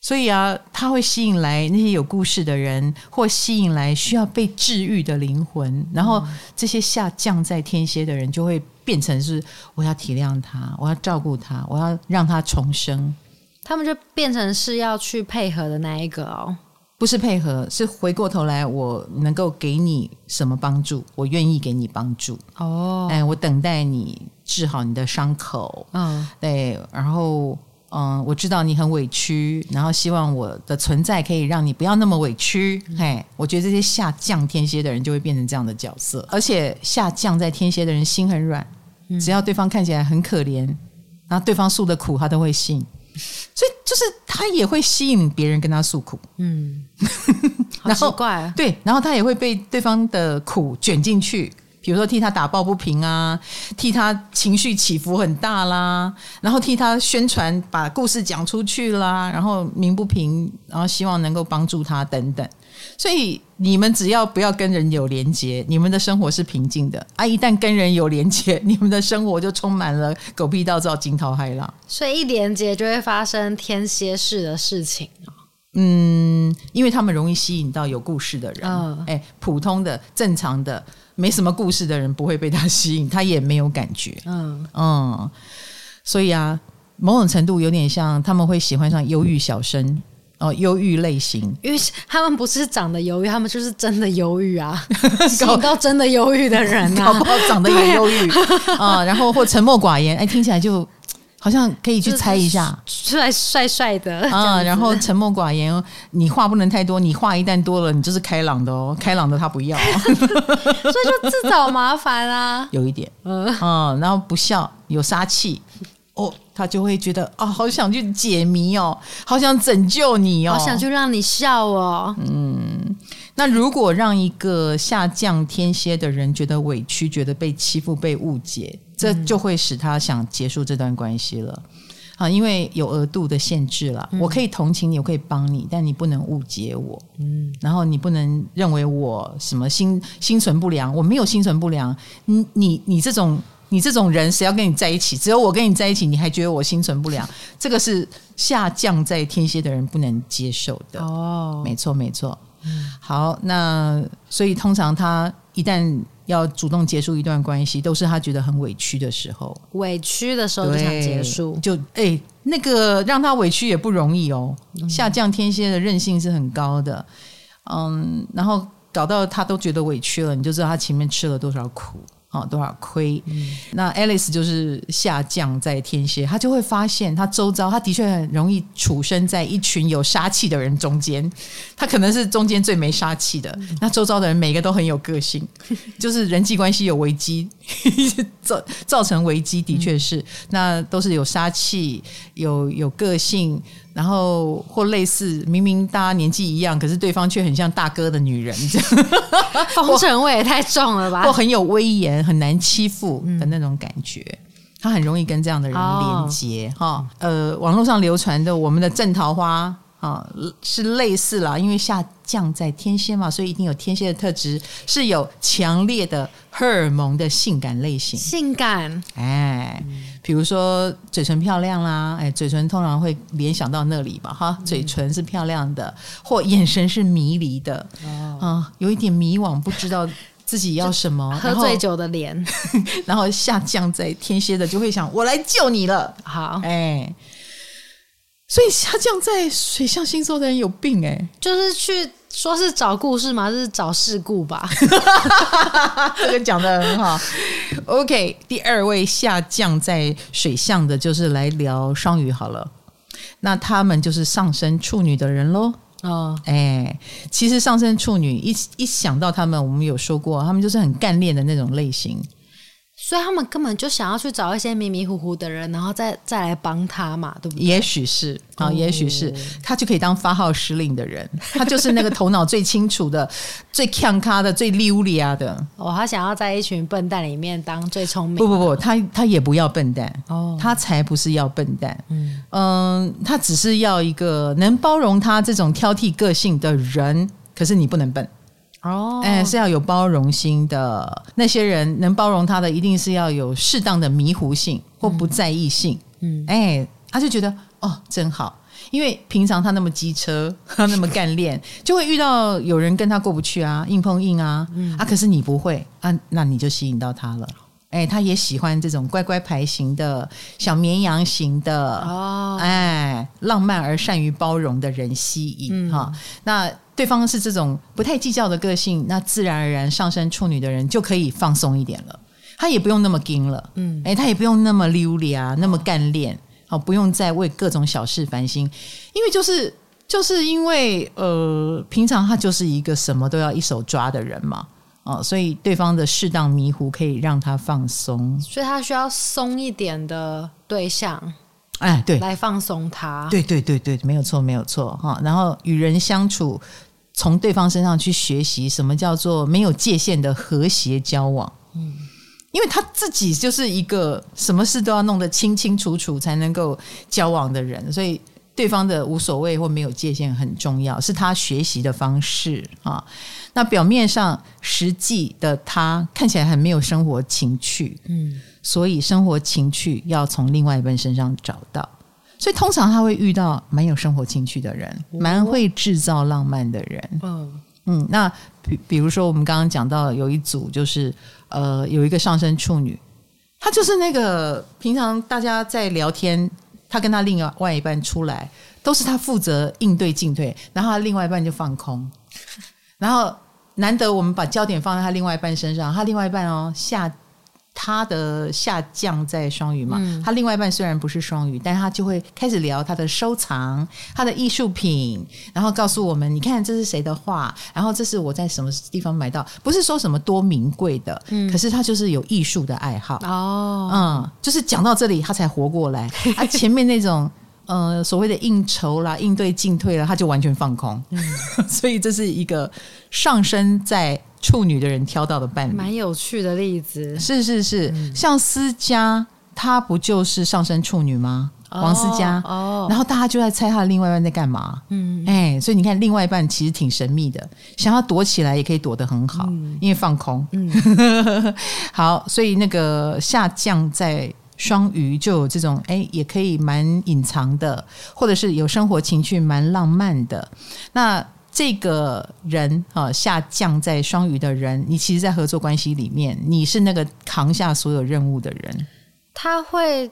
Speaker 2: 所以啊，他会吸引来那些有故事的人，或吸引来需要被治愈的灵魂。然后这些下降在天蝎的人，就会变成是我要体谅他，我要照顾他，我要让他重生。
Speaker 1: 他们就变成是要去配合的那一个哦。
Speaker 2: 不是配合，是回过头来，我能够给你什么帮助？我愿意给你帮助。哦，哎，我等待你治好你的伤口。嗯，对，然后嗯，我知道你很委屈，然后希望我的存在可以让你不要那么委屈。嘿、嗯，我觉得这些下降天蝎的人就会变成这样的角色，而且下降在天蝎的人心很软，只要对方看起来很可怜，然后对方诉的苦他都会信。所以就是他也会吸引别人跟他诉苦，嗯，
Speaker 1: 好奇怪啊，
Speaker 2: 对，然后他也会被对方的苦卷进去，比如说替他打抱不平啊，替他情绪起伏很大啦，然后替他宣传把故事讲出去啦，然后鸣不平，然后希望能够帮助他等等。所以你们只要不要跟人有连接，你们的生活是平静的啊！一旦跟人有连接，你们的生活就充满了狗屁倒灶、惊涛骇浪。
Speaker 1: 所以一连接就会发生天蝎式的事情。
Speaker 2: 嗯，因为他们容易吸引到有故事的人。嗯，哎，普通的、正常的、没什么故事的人不会被他吸引，他也没有感觉。嗯嗯，所以啊，某种程度有点像他们会喜欢上忧郁小生。哦，忧郁类型，
Speaker 1: 因为他们不是长得忧郁，他们就是真的忧郁啊，搞到真的忧郁的人啊，
Speaker 2: 搞不好长得也忧郁。啊，然后或沉默寡言，哎，听起来就好像可以去猜一下，
Speaker 1: 帅帅帅的。
Speaker 2: 啊，然后沉默寡言，你话不能太多，你话一旦多了，你就是开朗的哦，开朗的他不要，
Speaker 1: 所以就自找麻烦啊，
Speaker 2: 有一点，嗯，嗯，然后不笑，有杀气。哦，他就会觉得啊、哦，好想去解谜哦，好想拯救你哦，
Speaker 1: 好想去让你笑哦。
Speaker 2: 嗯，那如果让一个下降天蝎的人觉得委屈，觉得被欺负、被误解，这就会使他想结束这段关系了啊，因为有额度的限制了。嗯、我可以同情你，我可以帮你，但你不能误解我。嗯，然后你不能认为我什么心心存不良，我没有心存不良。你你你这种。你这种人，谁要跟你在一起？只有我跟你在一起，你还觉得我心存不良？这个是下降在天蝎的人不能接受的。哦，没错，没错。嗯，好，那所以通常他一旦要主动结束一段关系，都是他觉得很委屈的时候。
Speaker 1: 委屈的时候就想结束，
Speaker 2: 就哎、欸，那个让他委屈也不容易哦。下降天蝎的韧性是很高的，嗯，然后搞到他都觉得委屈了，你就知道他前面吃了多少苦。哦，多少亏？嗯、那 Alice 就是下降在天蝎，他就会发现他周遭，他的确很容易处身在一群有杀气的人中间，他可能是中间最没杀气的。嗯、那周遭的人每个都很有个性，就是人际关系有危机，造造成危机的确是，嗯、那都是有杀气、有有个性。然后或类似，明明大家年纪一样，可是对方却很像大哥的女人，这样
Speaker 1: 风尘味也太重了吧？
Speaker 2: 或很有威严、很难欺负的那种感觉，嗯、他很容易跟这样的人连接哈、哦。呃，网络上流传的我们的正桃花。啊、哦，是类似啦，因为下降在天蝎嘛，所以一定有天蝎的特质，是有强烈的荷尔蒙的性感类型。
Speaker 1: 性感，
Speaker 2: 哎，比如说嘴唇漂亮啦，哎，嘴唇通常会联想到那里吧，哈，嘴唇是漂亮的，或眼神是迷离的，啊、哦，有一点迷惘，不知道自己要什么，
Speaker 1: 喝醉酒的脸，
Speaker 2: 然后下降在天蝎的就会想，我来救你了，
Speaker 1: 好，
Speaker 2: 哎。所以下降在水象星座的人有病哎、欸，
Speaker 1: 就是去说是找故事嘛，就是找事故吧。
Speaker 2: 这个讲的很好。OK，第二位下降在水象的，就是来聊双鱼好了。那他们就是上升处女的人喽。哦，哎，其实上升处女一一想到他们，我们有说过，他们就是很干练的那种类型。
Speaker 1: 所以他们根本就想要去找一些迷迷糊糊的人，然后再再来帮他嘛，对不对？
Speaker 2: 也许是啊，哦、也许是他就可以当发号施令的人，他就是那个头脑最清楚的、最强咖的、最溜利亚的。
Speaker 1: 哦，他想要在一群笨蛋里面当最聪明。
Speaker 2: 不不不，他他也不要笨蛋哦，他才不是要笨蛋。嗯嗯，他只是要一个能包容他这种挑剔个性的人。可是你不能笨。哦，哎，是要有包容心的。那些人能包容他的，一定是要有适当的迷糊性或不在意性。嗯，哎，他就觉得哦，真好，因为平常他那么机车，他那么干练，就会遇到有人跟他过不去啊，硬碰硬啊。嗯，啊，可是你不会啊，那你就吸引到他了。哎，他也喜欢这种乖乖牌型的小绵羊型的哦，哎，浪漫而善于包容的人吸引哈、嗯。那对方是这种不太计较的个性，那自然而然上升处女的人就可以放松一点了。他也不用那么硬了，嗯，哎，他也不用那么溜利啊，那么干练，哦，不用再为各种小事烦心，因为就是就是因为呃，平常他就是一个什么都要一手抓的人嘛。哦，所以对方的适当迷糊可以让他放松，
Speaker 1: 所以他需要松一点的对象，
Speaker 2: 哎，对，
Speaker 1: 来放松他。
Speaker 2: 对对对对，没有错没有错哈。然后与人相处，从对方身上去学习什么叫做没有界限的和谐交往。嗯，因为他自己就是一个什么事都要弄得清清楚楚才能够交往的人，所以对方的无所谓或没有界限很重要，是他学习的方式啊。那表面上，实际的他看起来很没有生活情趣，嗯，所以生活情趣要从另外一半身上找到。所以通常他会遇到蛮有生活情趣的人，蛮会制造浪漫的人。嗯嗯，那比比如说我们刚刚讲到有一组，就是呃有一个上升处女，她就是那个平常大家在聊天，她跟她另外一半出来，都是她负责应对进退，然后他另外一半就放空。然后难得我们把焦点放在他另外一半身上，他另外一半哦下他的下降在双鱼嘛，嗯、他另外一半虽然不是双鱼，但是他就会开始聊他的收藏、他的艺术品，然后告诉我们，你看这是谁的画，然后这是我在什么地方买到，不是说什么多名贵的，嗯、可是他就是有艺术的爱好。哦，嗯，就是讲到这里他才活过来，他前面那种。呃，所谓的应酬啦、应对进退啦，他就完全放空。嗯、所以这是一个上升在处女的人挑到的伴侣，
Speaker 1: 蛮有趣的例子。
Speaker 2: 是是是，嗯、像思佳，她不就是上升处女吗？哦、王思佳哦，然后大家就在猜他的另外一半在干嘛。嗯，哎，所以你看，另外一半其实挺神秘的，想要躲起来也可以躲得很好，嗯、因为放空。嗯，好，所以那个下降在。双鱼就有这种哎，也可以蛮隐藏的，或者是有生活情趣蛮浪漫的。那这个人啊，下降在双鱼的人，你其实，在合作关系里面，你是那个扛下所有任务的人。
Speaker 1: 他会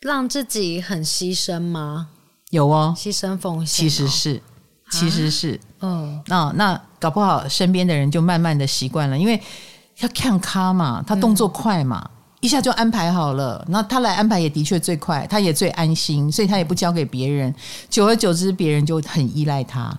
Speaker 1: 让自己很牺牲吗？
Speaker 2: 有哦，
Speaker 1: 牺牲奉献、哦，
Speaker 2: 其实是，其实是，嗯，那那搞不好身边的人就慢慢的习惯了，因为要看咖嘛，他动作快嘛。嗯一下就安排好了，那他来安排也的确最快，他也最安心，所以他也不交给别人。久而久之，别人就很依赖他，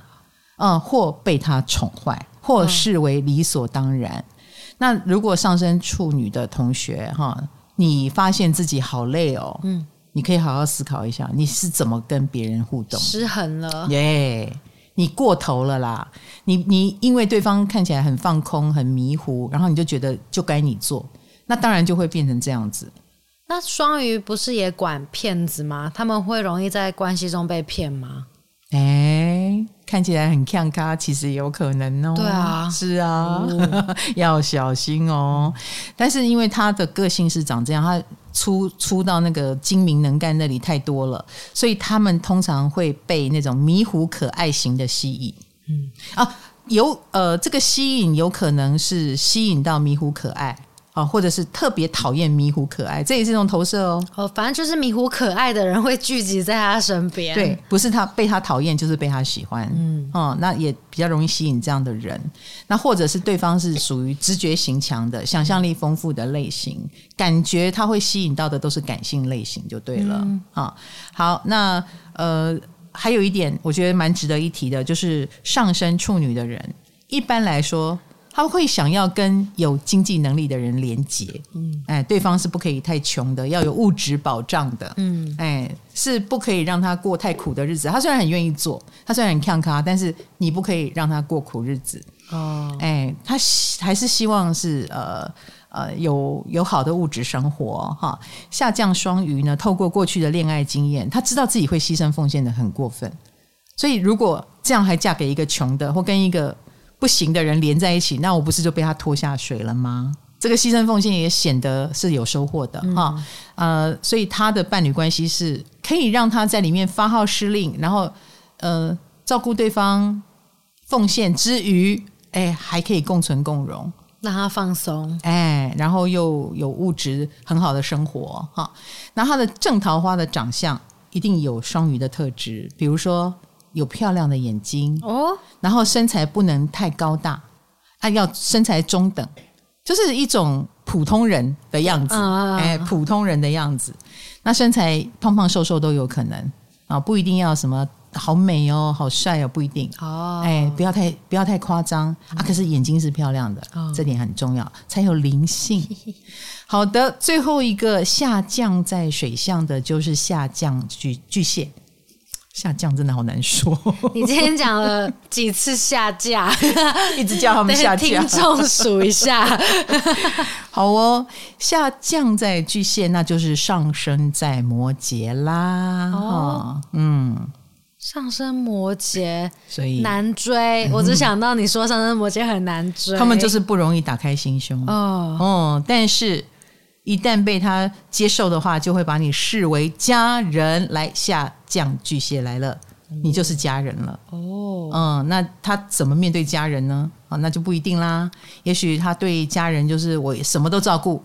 Speaker 2: 嗯，或被他宠坏，或视为理所当然。嗯、那如果上升处女的同学哈，你发现自己好累哦，嗯，你可以好好思考一下，你是怎么跟别人互动？
Speaker 1: 失衡了，
Speaker 2: 耶，yeah, 你过头了啦！你你因为对方看起来很放空、很迷糊，然后你就觉得就该你做。那当然就会变成这样子。
Speaker 1: 那双鱼不是也管骗子吗？他们会容易在关系中被骗吗？
Speaker 2: 哎、欸，看起来很呛咖，其实也有可能哦。
Speaker 1: 对啊，
Speaker 2: 是啊，哦、要小心哦。但是因为他的个性是长这样，他出出到那个精明能干那里太多了，所以他们通常会被那种迷糊可爱型的吸引。嗯啊，有呃，这个吸引有可能是吸引到迷糊可爱。啊，或者是特别讨厌迷糊可爱，这也是一种投射哦。
Speaker 1: 哦，反正就是迷糊可爱的人会聚集在他身边。
Speaker 2: 对，不是他被他讨厌，就是被他喜欢。嗯，哦，那也比较容易吸引这样的人。那或者是对方是属于直觉型强的、想象力丰富的类型，感觉他会吸引到的都是感性类型，就对了。啊、嗯哦，好，那呃，还有一点我觉得蛮值得一提的，就是上升处女的人，一般来说。他会想要跟有经济能力的人连接，嗯，哎，对方是不可以太穷的，要有物质保障的，嗯，哎，是不可以让他过太苦的日子。他虽然很愿意做，他虽然很看咖，但是你不可以让他过苦日子哦。哎，他还是希望是呃呃有有好的物质生活哈。下降双鱼呢，透过过去的恋爱经验，他知道自己会牺牲奉献的很过分，所以如果这样还嫁给一个穷的，或跟一个。不行的人连在一起，那我不是就被他拖下水了吗？这个牺牲奉献也显得是有收获的哈、嗯。呃，所以他的伴侣关系是可以让他在里面发号施令，然后呃照顾对方，奉献之余，哎，还可以共存共荣，
Speaker 1: 让他放松，
Speaker 2: 哎，然后又有物质很好的生活哈。那他的正桃花的长相一定有双鱼的特质，比如说。有漂亮的眼睛哦，然后身材不能太高大，他要身材中等，就是一种普通人的样子，哎，普通人的样子。那身材胖胖瘦瘦都有可能啊，不一定要什么好美哦，好帅哦，不一定哦。哎，不要太不要太夸张啊。可是眼睛是漂亮的，这点很重要，才有灵性。好的，最后一个下降在水象的就是下降巨巨蟹。下降真的好难说。
Speaker 1: 你今天讲了几次下架？
Speaker 2: 一直叫他们下架。
Speaker 1: 听众数一下。
Speaker 2: 好哦，下降在巨蟹，那就是上升在摩羯啦。哦，嗯，
Speaker 1: 上升摩羯，
Speaker 2: 所以
Speaker 1: 难追。我只想到你说上升摩羯很难追，
Speaker 2: 他们就是不容易打开心胸。哦，哦，但是。一旦被他接受的话，就会把你视为家人来下降巨蟹来了，你就是家人了。哦，嗯，那他怎么面对家人呢？啊，那就不一定啦。也许他对家人就是我什么都照顾，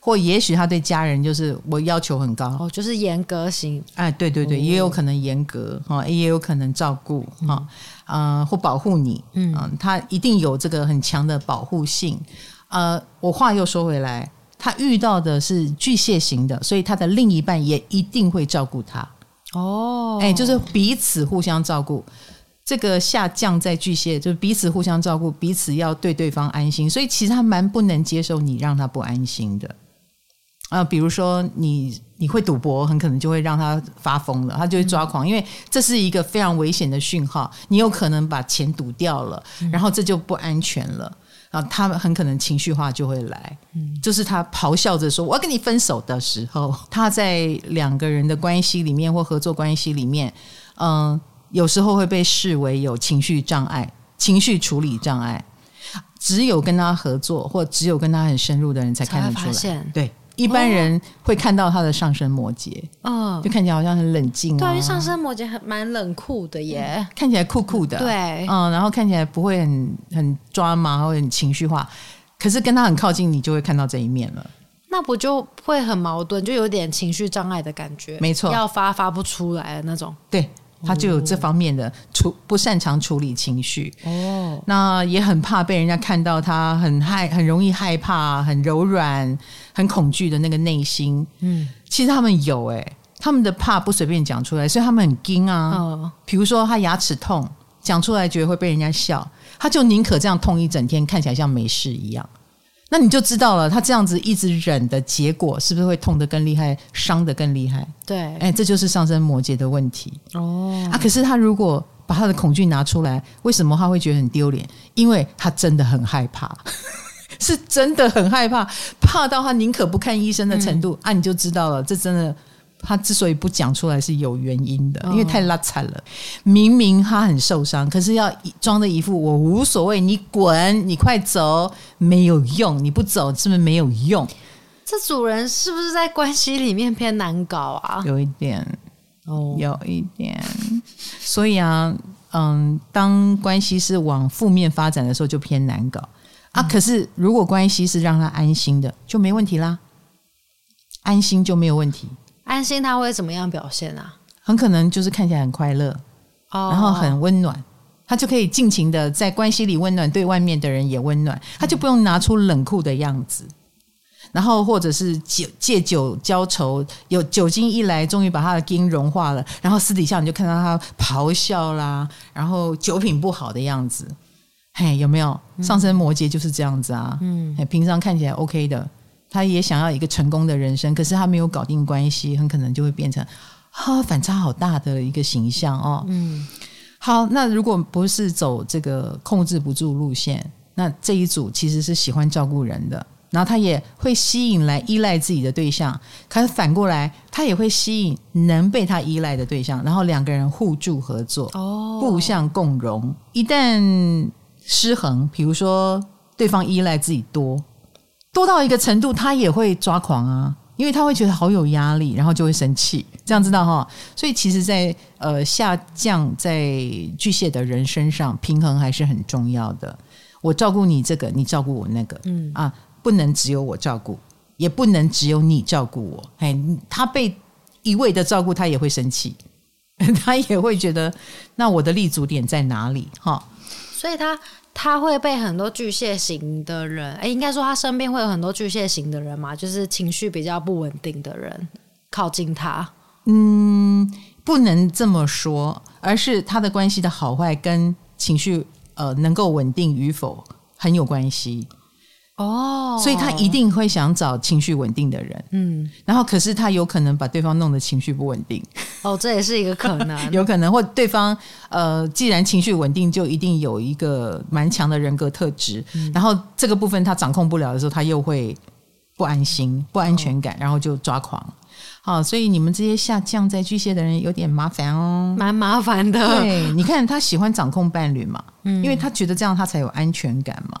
Speaker 2: 或也许他对家人就是我要求很高。
Speaker 1: 哦，就是严格型。
Speaker 2: 哎，对对对，哦、也有可能严格哈，也有可能照顾哈，嗯、呃，或保护你。嗯，他一定有这个很强的保护性。呃，我话又说回来。他遇到的是巨蟹型的，所以他的另一半也一定会照顾他。哦，哎，就是彼此互相照顾。这个下降在巨蟹，就是彼此互相照顾，彼此要对对方安心。所以其实他蛮不能接受你让他不安心的。啊，比如说你你会赌博，很可能就会让他发疯了，他就会抓狂，因为这是一个非常危险的讯号。你有可能把钱赌掉了，然后这就不安全了。啊，他们很可能情绪化就会来，嗯，就是他咆哮着说“我要跟你分手”的时候，他在两个人的关系里面或合作关系里面，嗯，有时候会被视为有情绪障碍、情绪处理障碍，只有跟他合作或只有跟他很深入的人才看得出来，对。一般人会看到他的上升摩羯，嗯，就看起来好像很冷静啊。
Speaker 1: 对，上升摩羯很蛮冷酷的耶，
Speaker 2: 嗯，看起来酷酷的，
Speaker 1: 对，
Speaker 2: 嗯，然后看起来不会很很抓马或很情绪化，可是跟他很靠近，你就会看到这一面了。
Speaker 1: 那不就会很矛盾，就有点情绪障碍的感觉，
Speaker 2: 没错，
Speaker 1: 要发发不出来的那种，
Speaker 2: 对。他就有这方面的处不擅长处理情绪哦，那也很怕被人家看到他很害，很容易害怕，很柔软，很恐惧的那个内心。嗯，其实他们有哎、欸，他们的怕不随便讲出来，所以他们很惊啊。哦，比如说他牙齿痛，讲出来觉得会被人家笑，他就宁可这样痛一整天，看起来像没事一样。那你就知道了，他这样子一直忍的结果，是不是会痛得更厉害，伤得更厉害？
Speaker 1: 对，
Speaker 2: 哎，这就是上升摩羯的问题哦。啊，可是他如果把他的恐惧拿出来，为什么他会觉得很丢脸？因为他真的很害怕，是真的很害怕，怕到他宁可不看医生的程度。嗯、啊，你就知道了，这真的。他之所以不讲出来是有原因的，因为太拉惨了。明明他很受伤，可是要装的一副我无所谓，你滚，你快走，没有用，你不走是不是没有用？
Speaker 1: 这主人是不是在关系里面偏难搞啊？
Speaker 2: 有一点，哦，有一点。所以啊，嗯，当关系是往负面发展的时候，就偏难搞啊。可是如果关系是让他安心的，就没问题啦，安心就没有问题。
Speaker 1: 安心他会怎么样表现啊？
Speaker 2: 很可能就是看起来很快乐，oh. 然后很温暖，他就可以尽情的在关系里温暖，对外面的人也温暖，他就不用拿出冷酷的样子，嗯、然后或者是借借酒浇愁，有酒精一来，终于把他的筋融化了，然后私底下你就看到他咆哮啦，然后酒品不好的样子。嘿，有没有上升摩羯就是这样子啊？嗯，平常看起来 OK 的，他也想要一个成功的人生，可是他没有搞定关系，很可能就会变成啊反差好大的一个形象哦。嗯，好，那如果不是走这个控制不住路线，那这一组其实是喜欢照顾人的。然后他也会吸引来依赖自己的对象，可是反过来，他也会吸引能被他依赖的对象，然后两个人互助合作，哦，互相共荣。一旦失衡，比如说对方依赖自己多，多到一个程度，他也会抓狂啊，因为他会觉得好有压力，然后就会生气。这样知道哈？所以其实在，在呃下降在巨蟹的人身上，平衡还是很重要的。我照顾你这个，你照顾我那个，嗯啊。不能只有我照顾，也不能只有你照顾我。哎，他被一味的照顾，他也会生气，他也会觉得那我的立足点在哪里？哈，
Speaker 1: 所以他他会被很多巨蟹型的人，哎，应该说他身边会有很多巨蟹型的人嘛，就是情绪比较不稳定的人靠近他。
Speaker 2: 嗯，不能这么说，而是他的关系的好坏跟情绪呃能够稳定与否很有关系。哦，所以他一定会想找情绪稳定的人，嗯，然后可是他有可能把对方弄得情绪不稳定，
Speaker 1: 哦，这也是一个可能，
Speaker 2: 有可能或对方呃，既然情绪稳定，就一定有一个蛮强的人格特质，嗯，然后这个部分他掌控不了的时候，他又会不安心、不安全感，哦，然后就抓狂。好，所以你们这些下降在巨蟹的人有点麻烦哦，
Speaker 1: 蛮麻烦的。
Speaker 2: 对，你看他喜欢掌控伴侣嘛，嗯，因为他觉得这样他才有安全感嘛，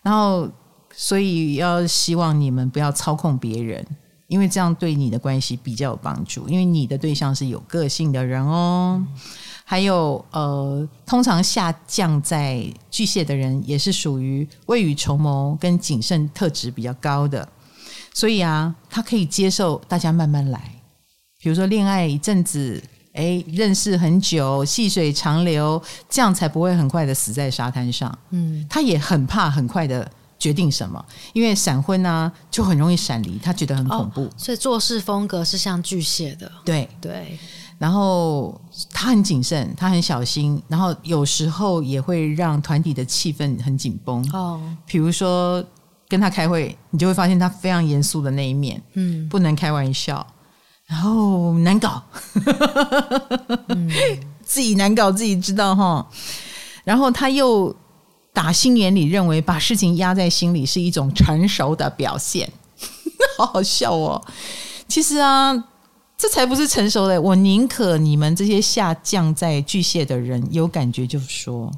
Speaker 2: 然后。所以要希望你们不要操控别人，因为这样对你的关系比较有帮助。因为你的对象是有个性的人哦，还有呃，通常下降在巨蟹的人也是属于未雨绸缪跟谨慎特质比较高的，所以啊，他可以接受大家慢慢来。比如说恋爱一阵子，哎，认识很久，细水长流，这样才不会很快的死在沙滩上。嗯，他也很怕很快的。决定什么？因为闪婚呢、啊，就很容易闪离，他觉得很恐怖，哦、
Speaker 1: 所以做事风格是像巨蟹的。
Speaker 2: 对
Speaker 1: 对，
Speaker 2: 然后他很谨慎，他很小心，然后有时候也会让团体的气氛很紧绷。哦，比如说跟他开会，你就会发现他非常严肃的那一面，嗯，不能开玩笑，然后难搞，嗯、自己难搞自己知道哈，然后他又。打心眼里认为把事情压在心里是一种成熟的表现，好好笑哦。其实啊，这才不是成熟的。我宁可你们这些下降在巨蟹的人有感觉就说，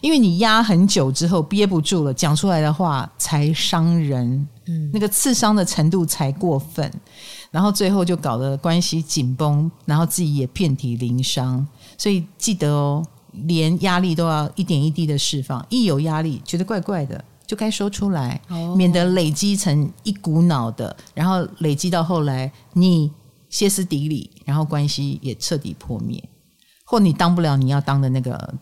Speaker 2: 因为你压很久之后憋不住了，讲出来的话才伤人，嗯，那个刺伤的程度才过分，然后最后就搞得关系紧绷，然后自己也遍体鳞伤。所以记得哦。连压力都要一点一滴的释放，一有压力觉得怪怪的，就该说出来，哦、免得累积成一股脑的，然后累积到后来你歇斯底里，然后关系也彻底破灭，或你当不了你要当的那个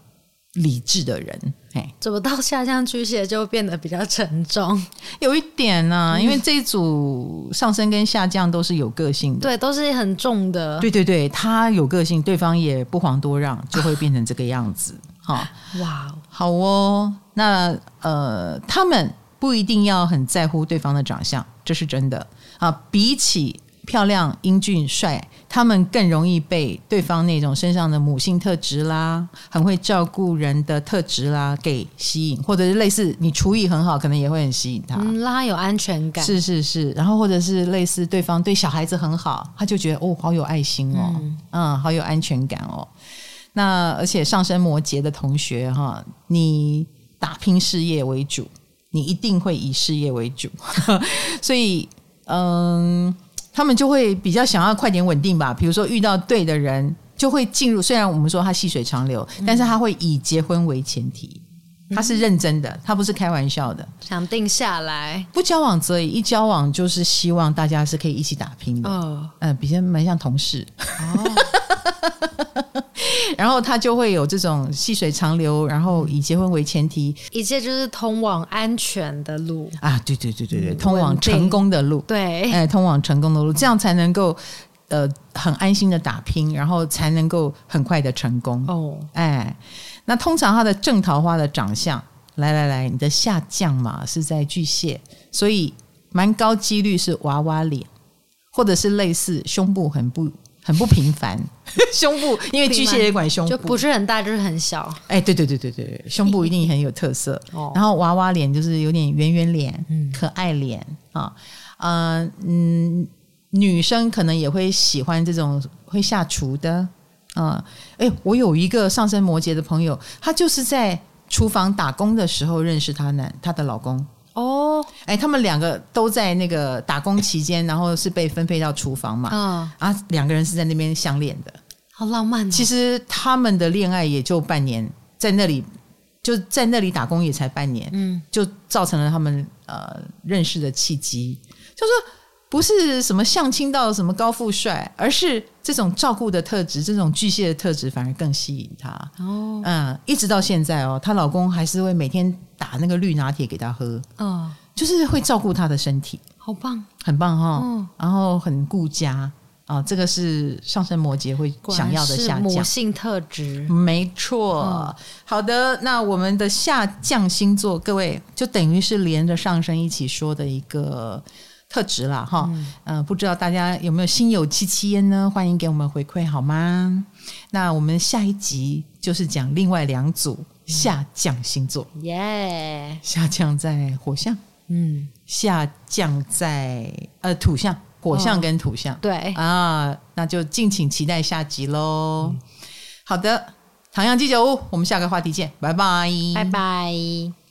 Speaker 2: 理智的人。
Speaker 1: 怎么到下降巨蟹就变得比较沉重？
Speaker 2: 有一点呢、啊，因为这一组上升跟下降都是有个性的，
Speaker 1: 对，都是很重的。
Speaker 2: 对对对，他有个性，对方也不遑多让，就会变成这个样子。哈，哇，好哦。那呃，他们不一定要很在乎对方的长相，这是真的啊。比起漂亮、英俊、帅，他们更容易被对方那种身上的母性特质啦，很会照顾人的特质啦给吸引，或者是类似你厨艺很好，可能也会很吸引他，
Speaker 1: 嗯，让他有安全感。
Speaker 2: 是是是，然后或者是类似对方对小孩子很好，他就觉得哦，好有爱心哦，嗯，嗯，好有安全感哦。那而且上升摩羯的同学哈，你打拼事业为主，你一定会以事业为主，所以嗯。他们就会比较想要快点稳定吧，比如说遇到对的人，就会进入。虽然我们说他细水长流，但是他会以结婚为前提，他是认真的，他不是开玩笑的，
Speaker 1: 想定下来。
Speaker 2: 不交往则已，一交往就是希望大家是可以一起打拼的。嗯，嗯，比较蛮像同事。哦。然后他就会有这种细水长流，然后以结婚为前提，
Speaker 1: 一切就是通往安全的路
Speaker 2: 啊！对对对对对，通往成功的路，
Speaker 1: 对，
Speaker 2: 哎，通往成功的路，这样才能够呃很安心的打拼，然后才能够很快的成功哦。哎，那通常他的正桃花的长相来来来，你的下降嘛是在巨蟹，所以蛮高几率是娃娃脸，或者是类似胸部很不很不平凡，胸部因为巨蟹也管胸部，
Speaker 1: 就不是很大就是很小。
Speaker 2: 哎，对对对对对，胸部一定很有特色。哦，然后娃娃脸就是有点圆圆脸，嗯，可爱脸啊，呃，嗯，女生可能也会喜欢这种会下厨的。啊，哎、嗯，我有一个上升摩羯的朋友，她就是在厨房打工的时候认识她男她的老公哦，哎，他们两个都在那个打工期间，然后是被分配到厨房嘛，嗯，啊，两个人是在那边相恋的，
Speaker 1: 好浪漫、哦。
Speaker 2: 其实他们的恋爱也就半年，在那里就在那里打工也才半年，嗯，就造成了他们呃认识的契机，就是。不是什么相亲到什么高富帅，而是这种照顾的特质，这种巨蟹的特质反而更吸引她。哦，嗯，一直到现在哦，她老公还是会每天打那个绿拿铁给她喝。哦，就是会照顾她的身体，
Speaker 1: 好棒，
Speaker 2: 很棒哈、哦。嗯，然后很顾家啊、哦，这个是上升摩羯会想要的下降
Speaker 1: 母性特质，
Speaker 2: 没错。嗯、好的，那我们的下降星座，各位就等于是连着上升一起说的一个。特质了哈，嗯、呃，不知道大家有没有心有戚戚焉呢？欢迎给我们回馈好吗？那我们下一集就是讲另外两组下降星座，耶，下降在火象，嗯，下降在呃土象，火象跟土象，哦、
Speaker 1: 对。
Speaker 2: 啊，那就敬请期待下集喽。嗯、好的，唐阳鸡酒屋，我们下个话题见，拜拜，
Speaker 1: 拜拜。